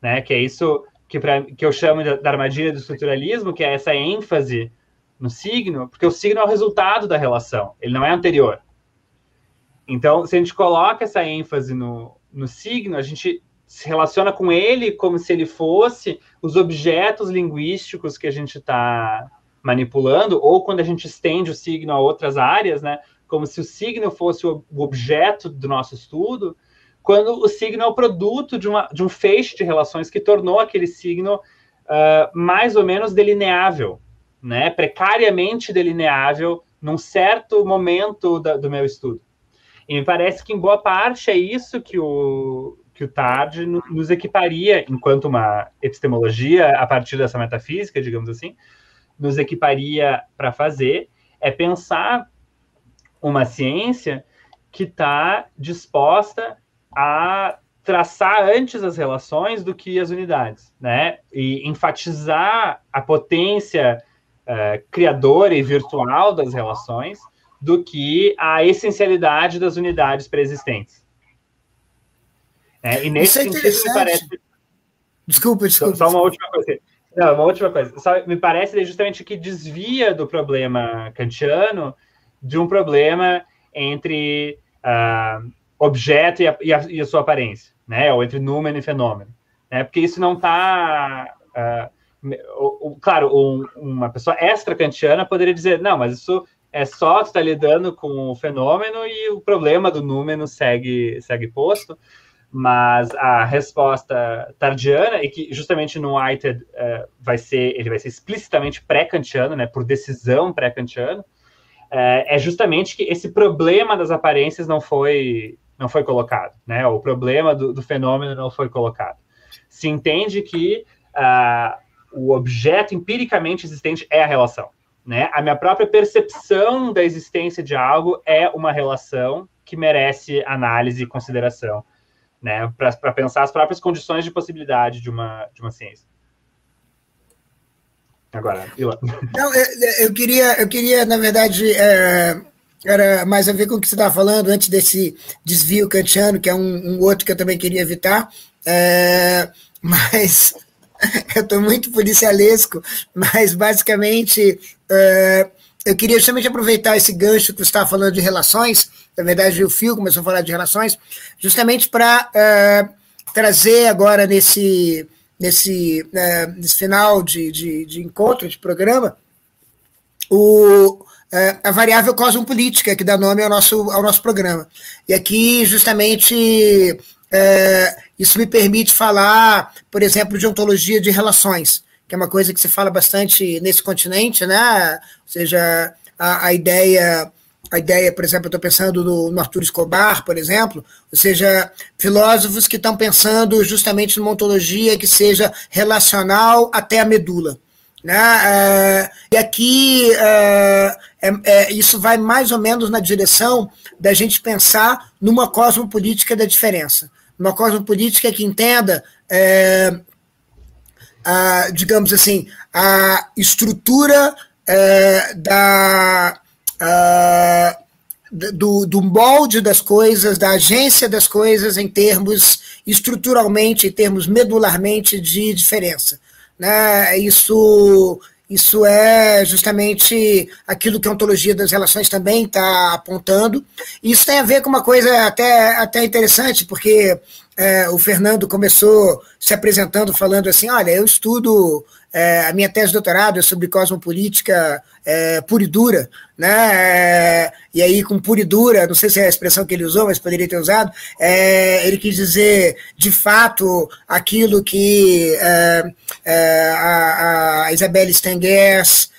né? Que é isso que, pra, que eu chamo da, da armadilha do estruturalismo, que é essa ênfase no signo, porque o signo é o resultado da relação, ele não é anterior. Então, se a gente coloca essa ênfase no, no signo, a gente se relaciona com ele como se ele fosse os objetos linguísticos que a gente está manipulando, ou quando a gente estende o signo a outras áreas, né? Como se o signo fosse o objeto do nosso estudo, quando o signo é o produto de, uma, de um feixe de relações que tornou aquele signo uh, mais ou menos delineável, né? precariamente delineável num certo momento da, do meu estudo. E me parece que, em boa parte, é isso que o, que o TARD nos equiparia, enquanto uma epistemologia, a partir dessa metafísica, digamos assim, nos equiparia para fazer, é pensar uma ciência que está disposta a traçar antes as relações do que as unidades, né? E enfatizar a potência uh, criadora e virtual das relações do que a essencialidade das unidades preexistentes. É, e nesse Isso é sentido, me parece. Desculpa, desculpa. Só, uma última coisa. Não, uma última coisa. Só me parece justamente que desvia do problema kantiano de um problema entre uh, objeto e a, e, a, e a, sua aparência, né? Ou entre número e fenômeno. Né? Porque isso não está. Uh, claro, um, uma pessoa extra-kantiana poderia dizer, não, mas isso é só tu tá lidando com o fenômeno e o problema do número segue, segue posto mas a resposta tardiana e que justamente no Whitehead uh, vai ser ele vai ser explicitamente pré-kantiano, né, por decisão pré-kantiano, é justamente que esse problema das aparências não foi não foi colocado, né, o problema do, do fenômeno não foi colocado. Se entende que uh, o objeto empiricamente existente é a relação, né? A minha própria percepção da existência de algo é uma relação que merece análise e consideração né, para pensar as próprias condições de possibilidade de uma, de uma ciência. Agora, Ilan. Não, eu, eu, queria, eu queria, na verdade, é, era mais a ver com o que você estava falando antes desse desvio kantiano, que é um, um outro que eu também queria evitar, é, mas eu estou muito policialesco, mas basicamente é, eu queria justamente aproveitar esse gancho que você estava falando de relações, na verdade o Fio começou a falar de relações, justamente para uh, trazer agora nesse, nesse, uh, nesse final de, de, de, encontro, de programa, o, uh, a variável cosmopolítica, que dá nome ao nosso, ao nosso programa. E aqui, justamente, isso me permite falar, por exemplo, de ontologia de relações que é uma coisa que se fala bastante nesse continente, né? Ou seja, a, a ideia, a ideia, por exemplo, eu estou pensando no, no, Arthur Escobar, por exemplo, ou seja, filósofos que estão pensando justamente numa ontologia que seja relacional até a medula. Né? Uh, e aqui uh, é, é, isso vai mais ou menos na direção da gente pensar numa cosmopolítica da diferença. Uma cosmopolítica que entenda é, a, digamos assim, a estrutura é, da, a, do, do molde das coisas, da agência das coisas em termos estruturalmente, em termos medularmente de diferença. Né? Isso, isso é justamente aquilo que a ontologia das relações também está apontando. Isso tem a ver com uma coisa até, até interessante, porque é, o Fernando começou se apresentando falando assim: olha, eu estudo, é, a minha tese de doutorado é sobre cosmopolítica é, pura e dura, né? É, e aí, com pura e dura, não sei se é a expressão que ele usou, mas poderia ter usado, é, ele quis dizer, de fato, aquilo que é, a, a Isabelle Stengers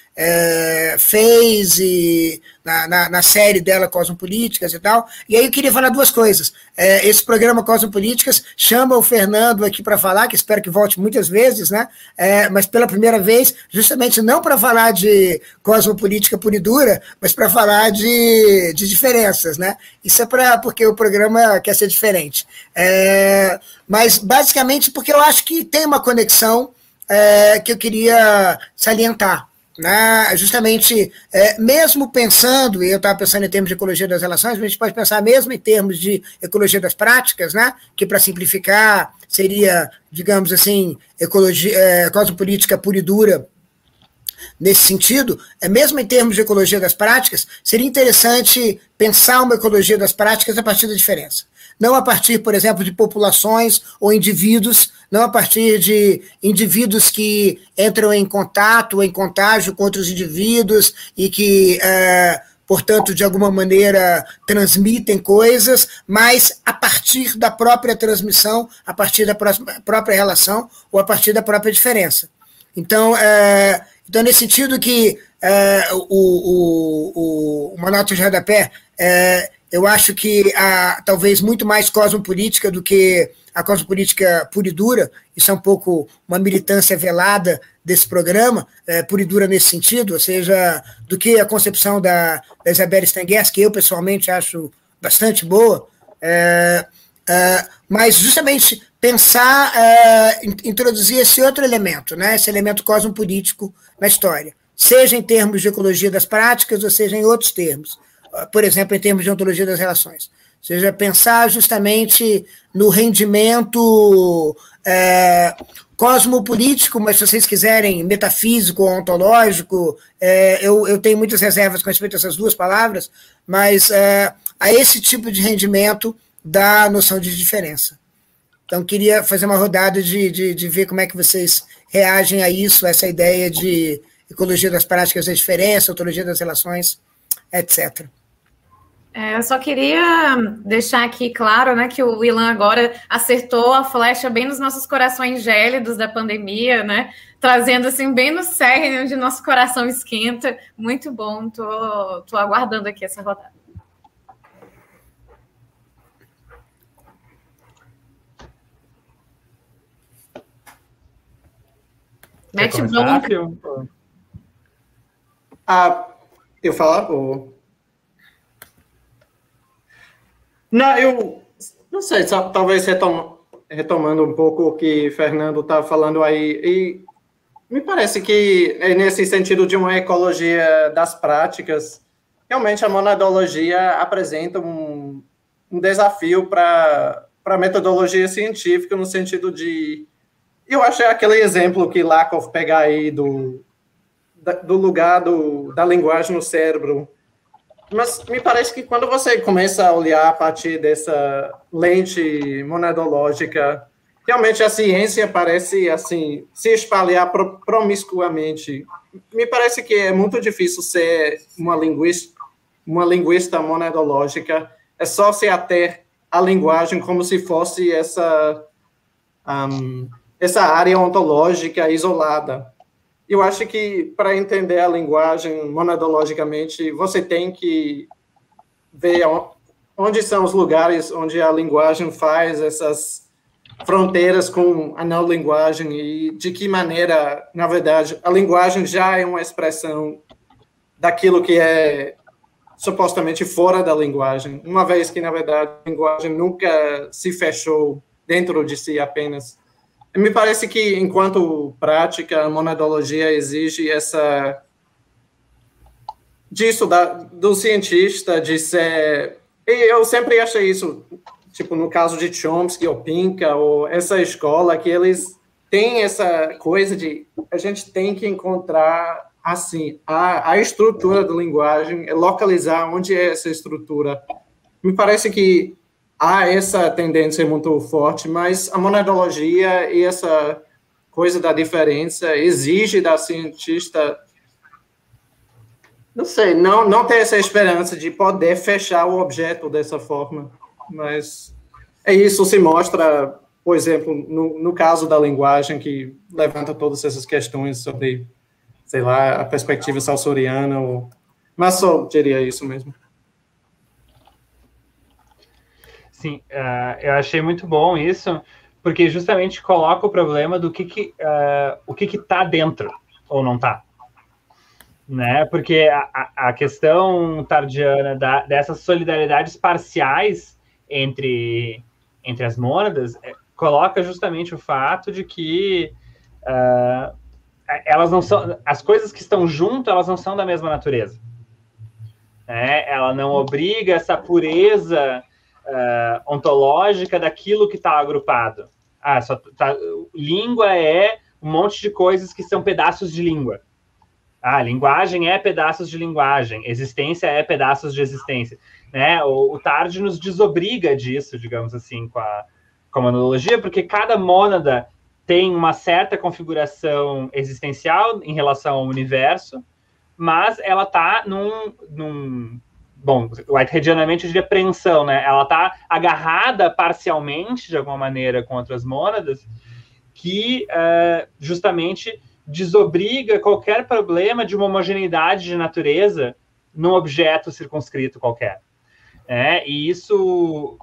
fez e na, na, na, série dela Cosmopolíticas e tal. E aí eu queria falar duas coisas. É, esse programa Cosmopolíticas chama o Fernando aqui para falar, que espero que volte muitas vezes, né? É, mas pela primeira vez, justamente não para falar de cosmopolítica pura e dura, mas para falar de, de diferenças, né? Isso é para porque o programa quer ser diferente. É, mas basicamente porque eu acho que tem uma conexão é, que eu queria salientar né, justamente, é, mesmo pensando, e eu estava pensando em termos de ecologia das relações, a gente pode pensar mesmo em termos de ecologia das práticas, né, que para simplificar seria, digamos assim, ecologia, é, cosmopolítica pura e dura, nesse sentido, é mesmo em termos de ecologia das práticas, seria interessante pensar uma ecologia das práticas a partir da diferença não a partir, por exemplo, de populações ou indivíduos, não a partir de indivíduos que entram em contato, em contágio com outros indivíduos e que, é, portanto, de alguma maneira transmitem coisas, mas a partir da própria transmissão, a partir da própria relação ou a partir da própria diferença. Então, é, então nesse sentido que é, o, o, o, uma nota de rodapé, é, eu acho que há talvez muito mais cosmopolítica do que a cosmopolítica pura e dura, isso é um pouco uma militância velada desse programa, é, pura e dura nesse sentido, ou seja, do que a concepção da, da Isabelle Stanguers, que eu pessoalmente acho bastante boa, é, é, mas justamente pensar, é, introduzir esse outro elemento, né, esse elemento cosmopolítico na história, seja em termos de ecologia das práticas, ou seja em outros termos, por exemplo, em termos de ontologia das relações. Ou seja, pensar justamente no rendimento é, cosmopolítico, mas se vocês quiserem, metafísico ou ontológico, é, eu, eu tenho muitas reservas com respeito a essas duas palavras, mas é, a esse tipo de rendimento da noção de diferença. Então, queria fazer uma rodada de, de, de ver como é que vocês reagem a isso, essa ideia de ecologia das práticas da diferença, ontologia das relações, etc. É, eu só queria deixar aqui claro, né, que o Ilan agora acertou a flecha bem nos nossos corações gélidos da pandemia, né, trazendo assim bem no cerne onde nosso coração esquenta. Muito bom, tô, tô aguardando aqui essa rodada. Mete bronca. Ah, eu falar? Ou... Não, eu não sei, só, talvez retom, retomando um pouco o que Fernando está falando aí, e me parece que é nesse sentido de uma ecologia das práticas, realmente a monadologia apresenta um, um desafio para a metodologia científica, no sentido de. Eu achei aquele exemplo que Lakoff pega aí do, do lugar do, da linguagem no cérebro mas me parece que quando você começa a olhar a partir dessa lente monadológica, realmente a ciência parece assim se espalhar promiscuamente. Me parece que é muito difícil ser uma linguista, uma linguista monadológica. É só se ater a linguagem como se fosse essa um, essa área ontológica isolada eu acho que para entender a linguagem monadologicamente, você tem que ver onde são os lugares onde a linguagem faz essas fronteiras com a não linguagem e de que maneira, na verdade, a linguagem já é uma expressão daquilo que é supostamente fora da linguagem, uma vez que, na verdade, a linguagem nunca se fechou dentro de si apenas. Me parece que, enquanto prática, a monadologia exige essa disso da, do cientista de ser e eu sempre achei isso tipo no caso de Chomsky ou Pinka ou essa escola que eles têm essa coisa de a gente tem que encontrar assim a, a estrutura da linguagem localizar onde é essa estrutura. Me parece que há essa tendência muito forte, mas a monadologia e essa coisa da diferença exige da cientista não sei, não, não ter essa esperança de poder fechar o objeto dessa forma, mas é isso se mostra, por exemplo, no, no caso da linguagem, que levanta todas essas questões sobre, sei lá, a perspectiva saussuriana, ou, mas só diria isso mesmo. Sim, uh, eu achei muito bom isso, porque justamente coloca o problema do que, que uh, o que que tá dentro ou não tá, né? Porque a, a questão tardiana da, dessas solidariedades parciais entre entre as mônadas é, coloca justamente o fato de que uh, elas não são as coisas que estão junto elas não são da mesma natureza né? ela não obriga essa pureza uh, ontológica daquilo que está agrupado. Ah, só tá, língua é um monte de coisas que são pedaços de língua. Ah, linguagem é pedaços de linguagem, existência é pedaços de existência. Né? O, o Tarde nos desobriga disso, digamos assim, com a, com a monologia, porque cada mônada tem uma certa configuração existencial em relação ao universo, mas ela está num, num bom, whiteheadianamente eu diria preensão, né? Ela está agarrada parcialmente, de alguma maneira, com outras mônadas, que uh, justamente desobriga qualquer problema de uma homogeneidade de natureza num objeto circunscrito qualquer. É, e isso,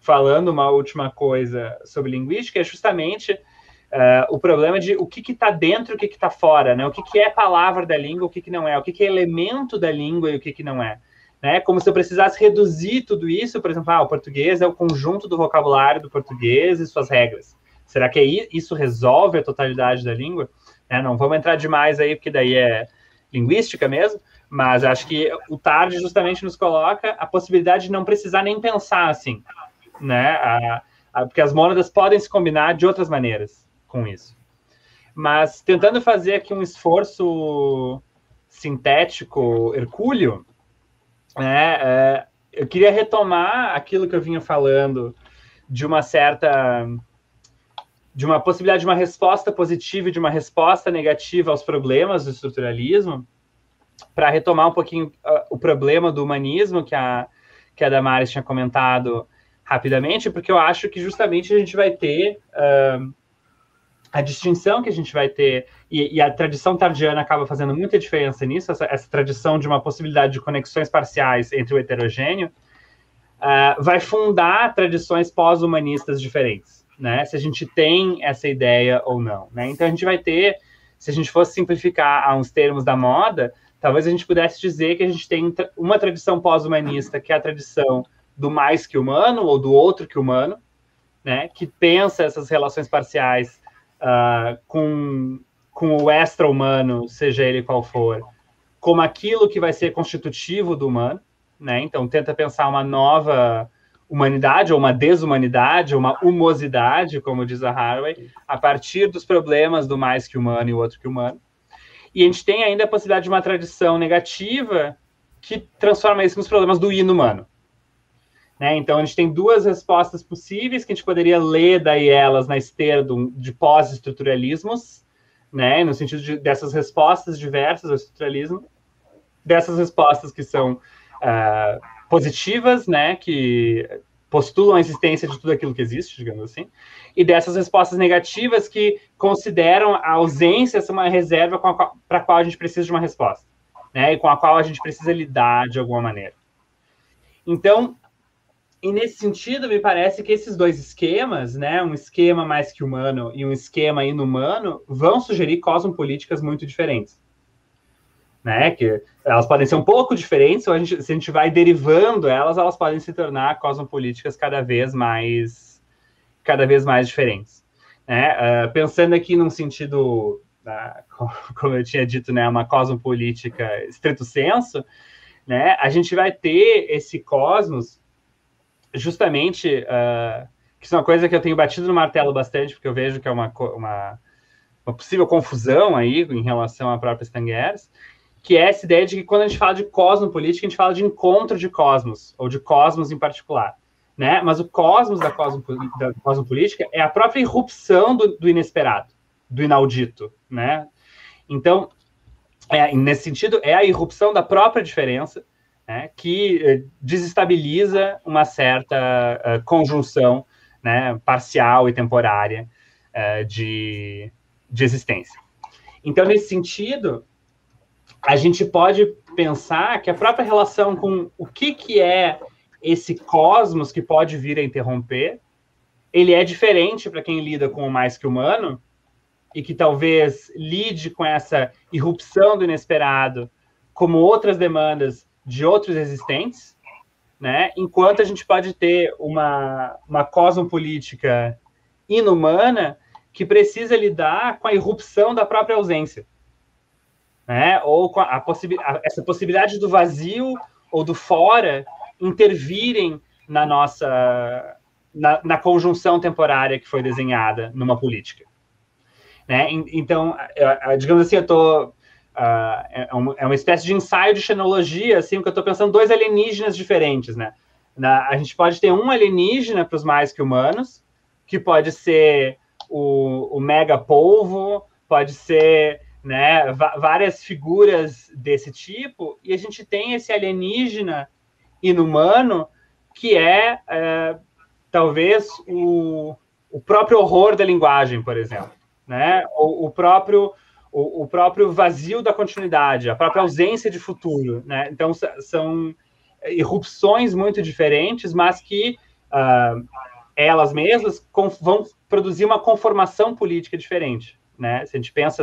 falando uma última coisa sobre linguística, é justamente uh, o problema de o que está dentro e o que está fora, né? O que, que é palavra da língua, o que, que não é, o que, que é elemento da língua e o que não é. Né? Como se eu precisasse reduzir tudo isso, por exemplo, ah, o português é o conjunto do vocabulário do português e suas regras. Será que isso resolve a totalidade da língua? É, não vamos entrar demais aí, porque daí é linguística mesmo, mas acho que o tarde justamente nos coloca a possibilidade de não precisar nem pensar assim, né? A, a, porque as mônadas podem se combinar de outras maneiras com isso. Mas tentando fazer aqui um esforço sintético, hercúleo, né, é, eu queria retomar aquilo que eu vinha falando de uma certa de uma possibilidade de uma resposta positiva e de uma resposta negativa aos problemas do estruturalismo, para retomar um pouquinho uh, o problema do humanismo que a, que a Damares tinha comentado rapidamente, porque eu acho que justamente a gente vai ter uh, a distinção que a gente vai ter, e, e, a tradição tardiana acaba fazendo muita diferença nisso, essa, essa tradição de uma possibilidade de conexões parciais entre o heterogêneo, uh, vai fundar tradições pós-humanistas diferentes, né? Se a gente tem essa ideia ou não, né? Então a gente vai ter, se a gente fosse simplificar a uns termos da moda, talvez a gente pudesse dizer que a gente tem uma tradição pós-humanista, que é a tradição do mais que humano, ou do outro que humano, né? Que pensa essas relações parciais uh, com, com o extra-humano, seja ele qual for, como aquilo que vai ser constitutivo do humano, né? Então tenta pensar uma nova humanidade ou uma desumanidade, uma humosidade, como diz a Haraway, a partir dos problemas do mais que humano e o outro que humano. E a gente tem ainda a possibilidade de uma tradição negativa que transforma isso nos problemas do inumano. Né? Então, a gente tem duas respostas possíveis que a gente poderia ler daí elas na esteira do, de pós-estruturalismos, né? no sentido de, dessas respostas diversas ao estruturalismo, dessas respostas que são uh, positivas, né? que postulam a existência de tudo aquilo que existe, digamos assim, e dessas respostas negativas que consideram a ausência ser uma reserva para a qual a gente precisa de uma resposta, né? e com a qual a gente precisa lidar de alguma maneira. Então, e nesse sentido, me parece que esses dois esquemas, né, um esquema mais que humano e um esquema inumano, vão sugerir cosmopolíticas muito diferentes. Né, que elas podem ser um pouco diferentes, ou a gente, se a gente vai derivando elas, elas podem se tornar cosmopolíticas cada vez mais, cada vez mais diferentes. Né? Uh, pensando aqui num sentido, uh, como eu tinha dito, né, uma cosmopolítica estrito senso, né, a gente vai ter esse cosmos justamente, uh, que isso é uma coisa que eu tenho batido no martelo bastante, porque eu vejo que é uma, uma, uma possível confusão aí em relação à própria Stangers, que é essa ideia de que quando a gente fala de cosmopolítica, a gente fala de encontro de cosmos, ou de cosmos em particular. Né? Mas o cosmos da, cosmo, da cosmopolítica é a própria irrupção do, do inesperado, do inaudito. Né? Então, é, nesse sentido, é a irrupção da própria diferença, né, que eh, desestabiliza uma certa uh, conjunção né, parcial e temporária uh, de, de existência. Então, nesse sentido, a gente pode pensar que a própria relação com o que, que é esse cosmos que pode vir a interromper, ele é diferente para quem lida com o mais que humano e que talvez lide com essa irrupção do inesperado como outras demandas de outros existentes, né? Enquanto a gente pode ter uma, uma cosmopolítica inumana que precisa lidar com a irrupção da própria ausência, né? Ou com a, possi a, essa possibilidade do vazio ou do fora intervirem na nossa na, na conjunção temporária que foi desenhada numa política. Né? Então, digamos assim, eu estou Uh, é, uma, é, uma espécie de ensaio de xenologia, assim, que eu estou pensando dois alienígenas diferentes, né? Na, a gente pode ter um alienígena para os mais que humanos, que pode ser o, o mega polvo, pode ser né, várias figuras desse tipo, e a gente tem esse alienígena inumano que é, é talvez o, o próprio horror da linguagem, por exemplo, né? o, o próprio o, o, próprio vazio da continuidade, a própria ausência de futuro, né? Então são irrupções muito diferentes, mas que uh, elas mesmas vão produzir uma conformação política diferente, né? Se a gente pensa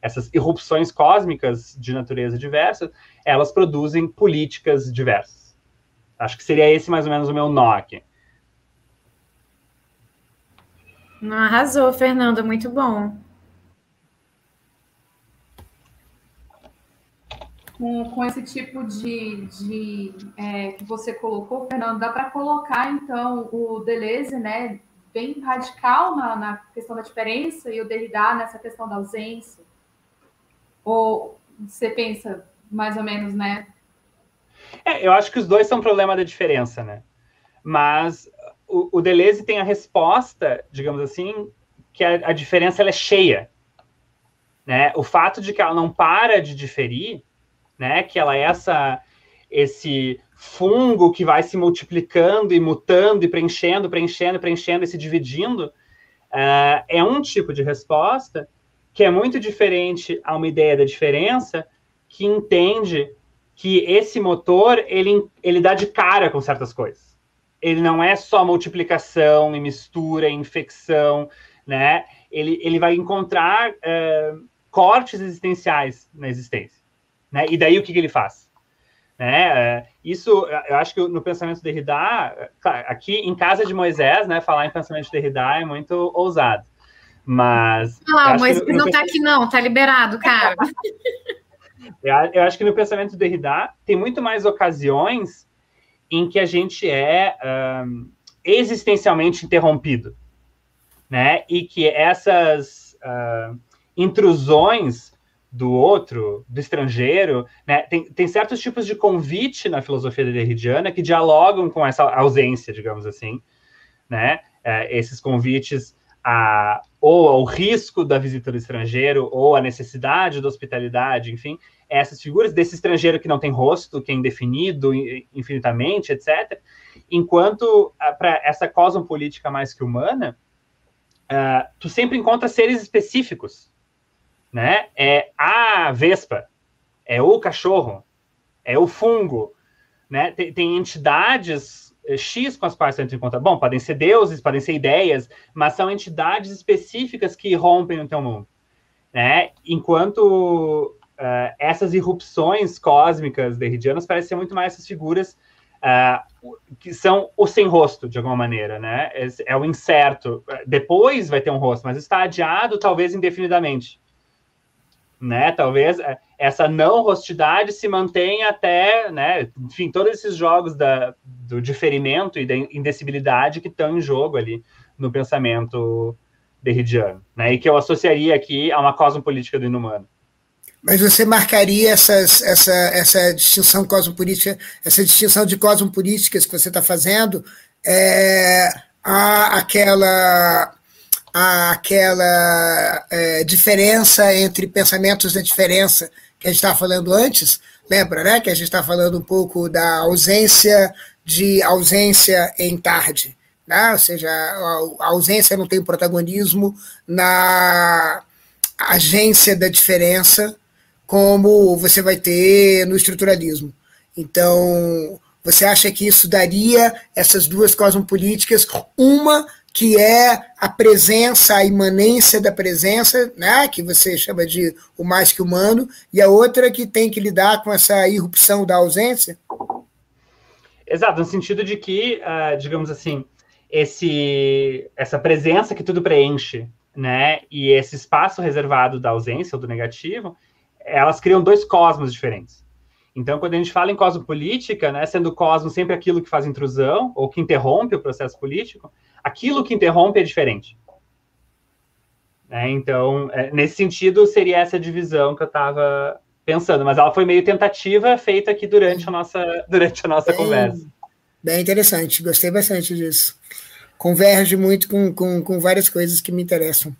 essas irrupções cósmicas de natureza diversa, elas produzem políticas diversas. Acho que seria esse mais ou menos o meu nó aqui. Arrasou, Fernanda, muito bom. Com, com esse tipo de, de é, que você colocou, Fernando, dá para colocar então o Deleuze, né, bem radical na, na questão da diferença e o Derrida nessa questão da ausência. Ou você pensa mais ou menos, né? É, eu acho que os dois são problema da diferença, né? Mas o, o Deleuze tem a resposta, digamos assim, que a, a diferença é cheia. Né? O fato de que ela não para de diferir, né? que ela é essa, esse fungo que vai se multiplicando e mutando e preenchendo, preenchendo, preenchendo e se dividindo, uh, é um tipo de resposta que é muito diferente a uma ideia da diferença, que entende que esse motor ele, ele dá de cara com certas coisas. Ele não é só multiplicação e mistura, e infecção, né? Ele, ele vai encontrar uh, cortes existenciais na existência, né? E daí o que, que ele faz? Né? Uh, isso, eu acho que no pensamento de Derrida, aqui em casa de Moisés, né? Falar em pensamento de Derrida é muito ousado. Mas. Não, mas no, não está aqui, não, está liberado, cara. eu acho que no pensamento do Derrida tem muito mais ocasiões em que a gente é um, existencialmente interrompido, né? E que essas uh, intrusões do outro, do estrangeiro, né? Tem, tem certos tipos de convite na filosofia derridiana que dialogam com essa ausência, digamos assim, né? Uh, esses convites a, ou ao risco da visita do estrangeiro, ou a necessidade da hospitalidade, enfim, essas figuras desse estrangeiro que não tem rosto, que é indefinido infinitamente, etc. Enquanto ah, para essa cosmopolítica mais que humana, uh, tu sempre encontra seres específicos, né? É a vespa, é o cachorro, é o fungo, né? Tem, tem entidades X com as quais você encontra. Bom, podem ser deuses, podem ser ideias, mas são entidades específicas que rompem o teu mundo. Né? Enquanto uh, essas irrupções cósmicas derridianas parecem ser muito mais essas figuras uh, que são o sem rosto, de alguma maneira, né? É, é o incerto. Depois vai ter um rosto, mas está adiado, talvez indefinidamente né? Talvez é, essa não rostidade se mantenha até, né? Enfim, todos esses jogos da, do diferimento e da indecibilidade que estão em jogo ali no pensamento derridiano, né? E que eu associaria aqui a uma cosmopolítica do inumano. Mas você marcaria essas, essa, essa distinção cosmopolítica, essa distinção de cosmopolíticas que você está fazendo, é, a, aquela aquela é, diferença entre pensamentos da diferença que a gente estava falando antes, lembra, né? Que a gente está falando um pouco da ausência de ausência em tarde, né? Ou seja, a ausência não tem protagonismo na agência da diferença como você vai ter no estruturalismo. Então, você acha que isso daria essas duas cosmopolíticas uma que é a presença, a imanência da presença, né, que você chama de o mais que humano, e a outra que tem que lidar com essa irrupção da ausência? Exato, no sentido de que, uh, digamos assim, esse, essa presença que tudo preenche, né, e esse espaço reservado da ausência ou do negativo, elas criam dois cosmos diferentes. Então, quando a gente fala em cosmopolítica, né, sendo o cosmos sempre aquilo que faz intrusão ou que interrompe o processo político, aquilo que interrompe é diferente. É, então, é, nesse sentido, seria essa divisão que eu estava pensando, mas ela foi meio tentativa feita aqui durante a nossa, durante a nossa bem, conversa. Bem interessante, gostei bastante disso. Converge muito com, com, com várias coisas que me interessam.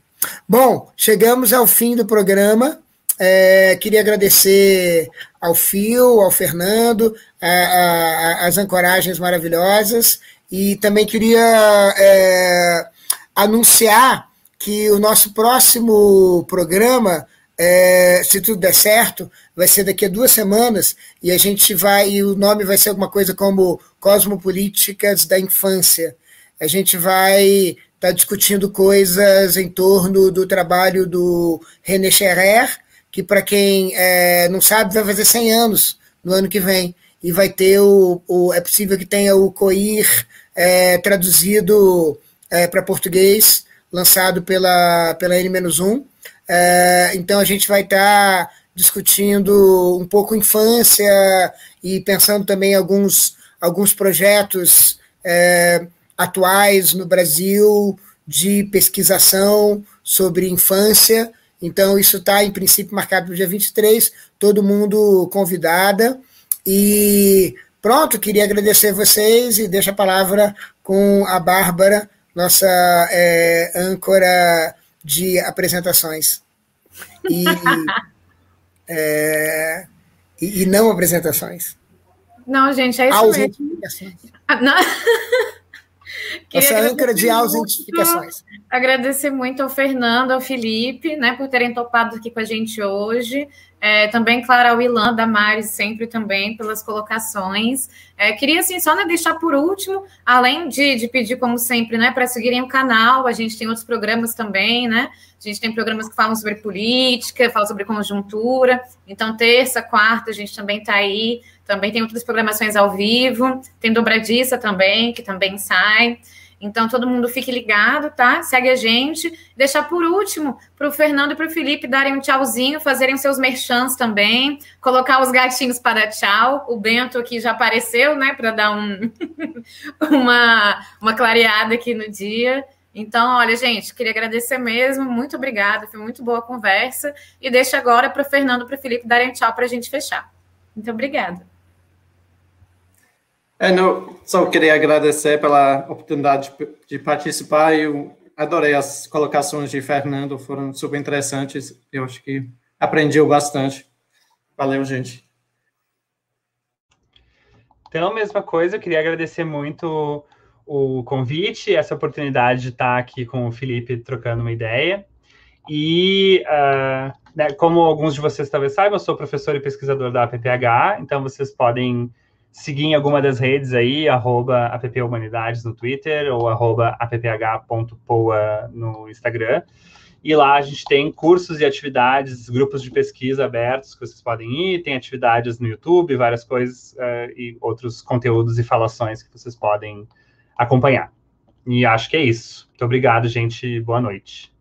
Bom, chegamos ao fim do programa. É, queria agradecer ao Fio, ao Fernando, a, a, as ancoragens maravilhosas, e também queria é, anunciar que o nosso próximo programa, é, se tudo der certo, vai ser daqui a duas semanas, e a gente vai, e o nome vai ser alguma coisa como Cosmopolíticas da Infância. A gente vai estar tá discutindo coisas em torno do trabalho do René Scherer, que para quem é, não sabe vai fazer 100 anos no ano que vem e vai ter o, o é possível que tenha o COIR é, traduzido é, para português lançado pela pela N-1 é, então a gente vai estar tá discutindo um pouco infância e pensando também alguns alguns projetos é, atuais no Brasil de pesquisação sobre infância então, isso está, em princípio, marcado para o dia 23, todo mundo convidada. E pronto, queria agradecer vocês e deixo a palavra com a Bárbara, nossa é, âncora de apresentações. E, é, e, e, não apresentações. Não, gente, é isso mesmo. Ah, Essa âncora de autentificações. Agradecer muito ao Fernando, ao Felipe, né, por terem topado aqui com a gente hoje. É, também, claro, ao Ilan, da Mari, sempre também, pelas colocações. É, queria, assim, só né, deixar por último, além de, de pedir, como sempre, né, para seguirem o canal, a gente tem outros programas também, né? A gente tem programas que falam sobre política, falam sobre conjuntura. Então, terça, quarta, a gente também está aí. Também tem outras programações ao vivo. Tem Dobradiça também, que também sai. Então, todo mundo fique ligado, tá? Segue a gente. Deixar por último para o Fernando e para o Felipe darem um tchauzinho, fazerem seus merchans também, colocar os gatinhos para tchau. O Bento aqui já apareceu, né, para dar um, uma, uma clareada aqui no dia. Então, olha, gente, queria agradecer mesmo. Muito obrigada, foi muito boa a conversa. E deixa agora para o Fernando e para o Felipe darem tchau para a gente fechar. Muito obrigada. É, não, só queria agradecer pela oportunidade de, de participar. Eu adorei as colocações de Fernando, foram super interessantes. Eu acho que aprendi bastante. Valeu, gente. Então, mesma coisa, eu queria agradecer muito o convite, essa oportunidade de estar aqui com o Felipe trocando uma ideia. E, uh, né, como alguns de vocês talvez saibam, eu sou professor e pesquisador da APPH, então vocês podem seguir em alguma das redes aí, arroba apphumanidades no Twitter ou arroba apph.poa no Instagram. E lá a gente tem cursos e atividades, grupos de pesquisa abertos que vocês podem ir, tem atividades no YouTube, várias coisas uh, e outros conteúdos e falações que vocês podem acompanhar. E acho que é isso. Muito obrigado, gente. Boa noite.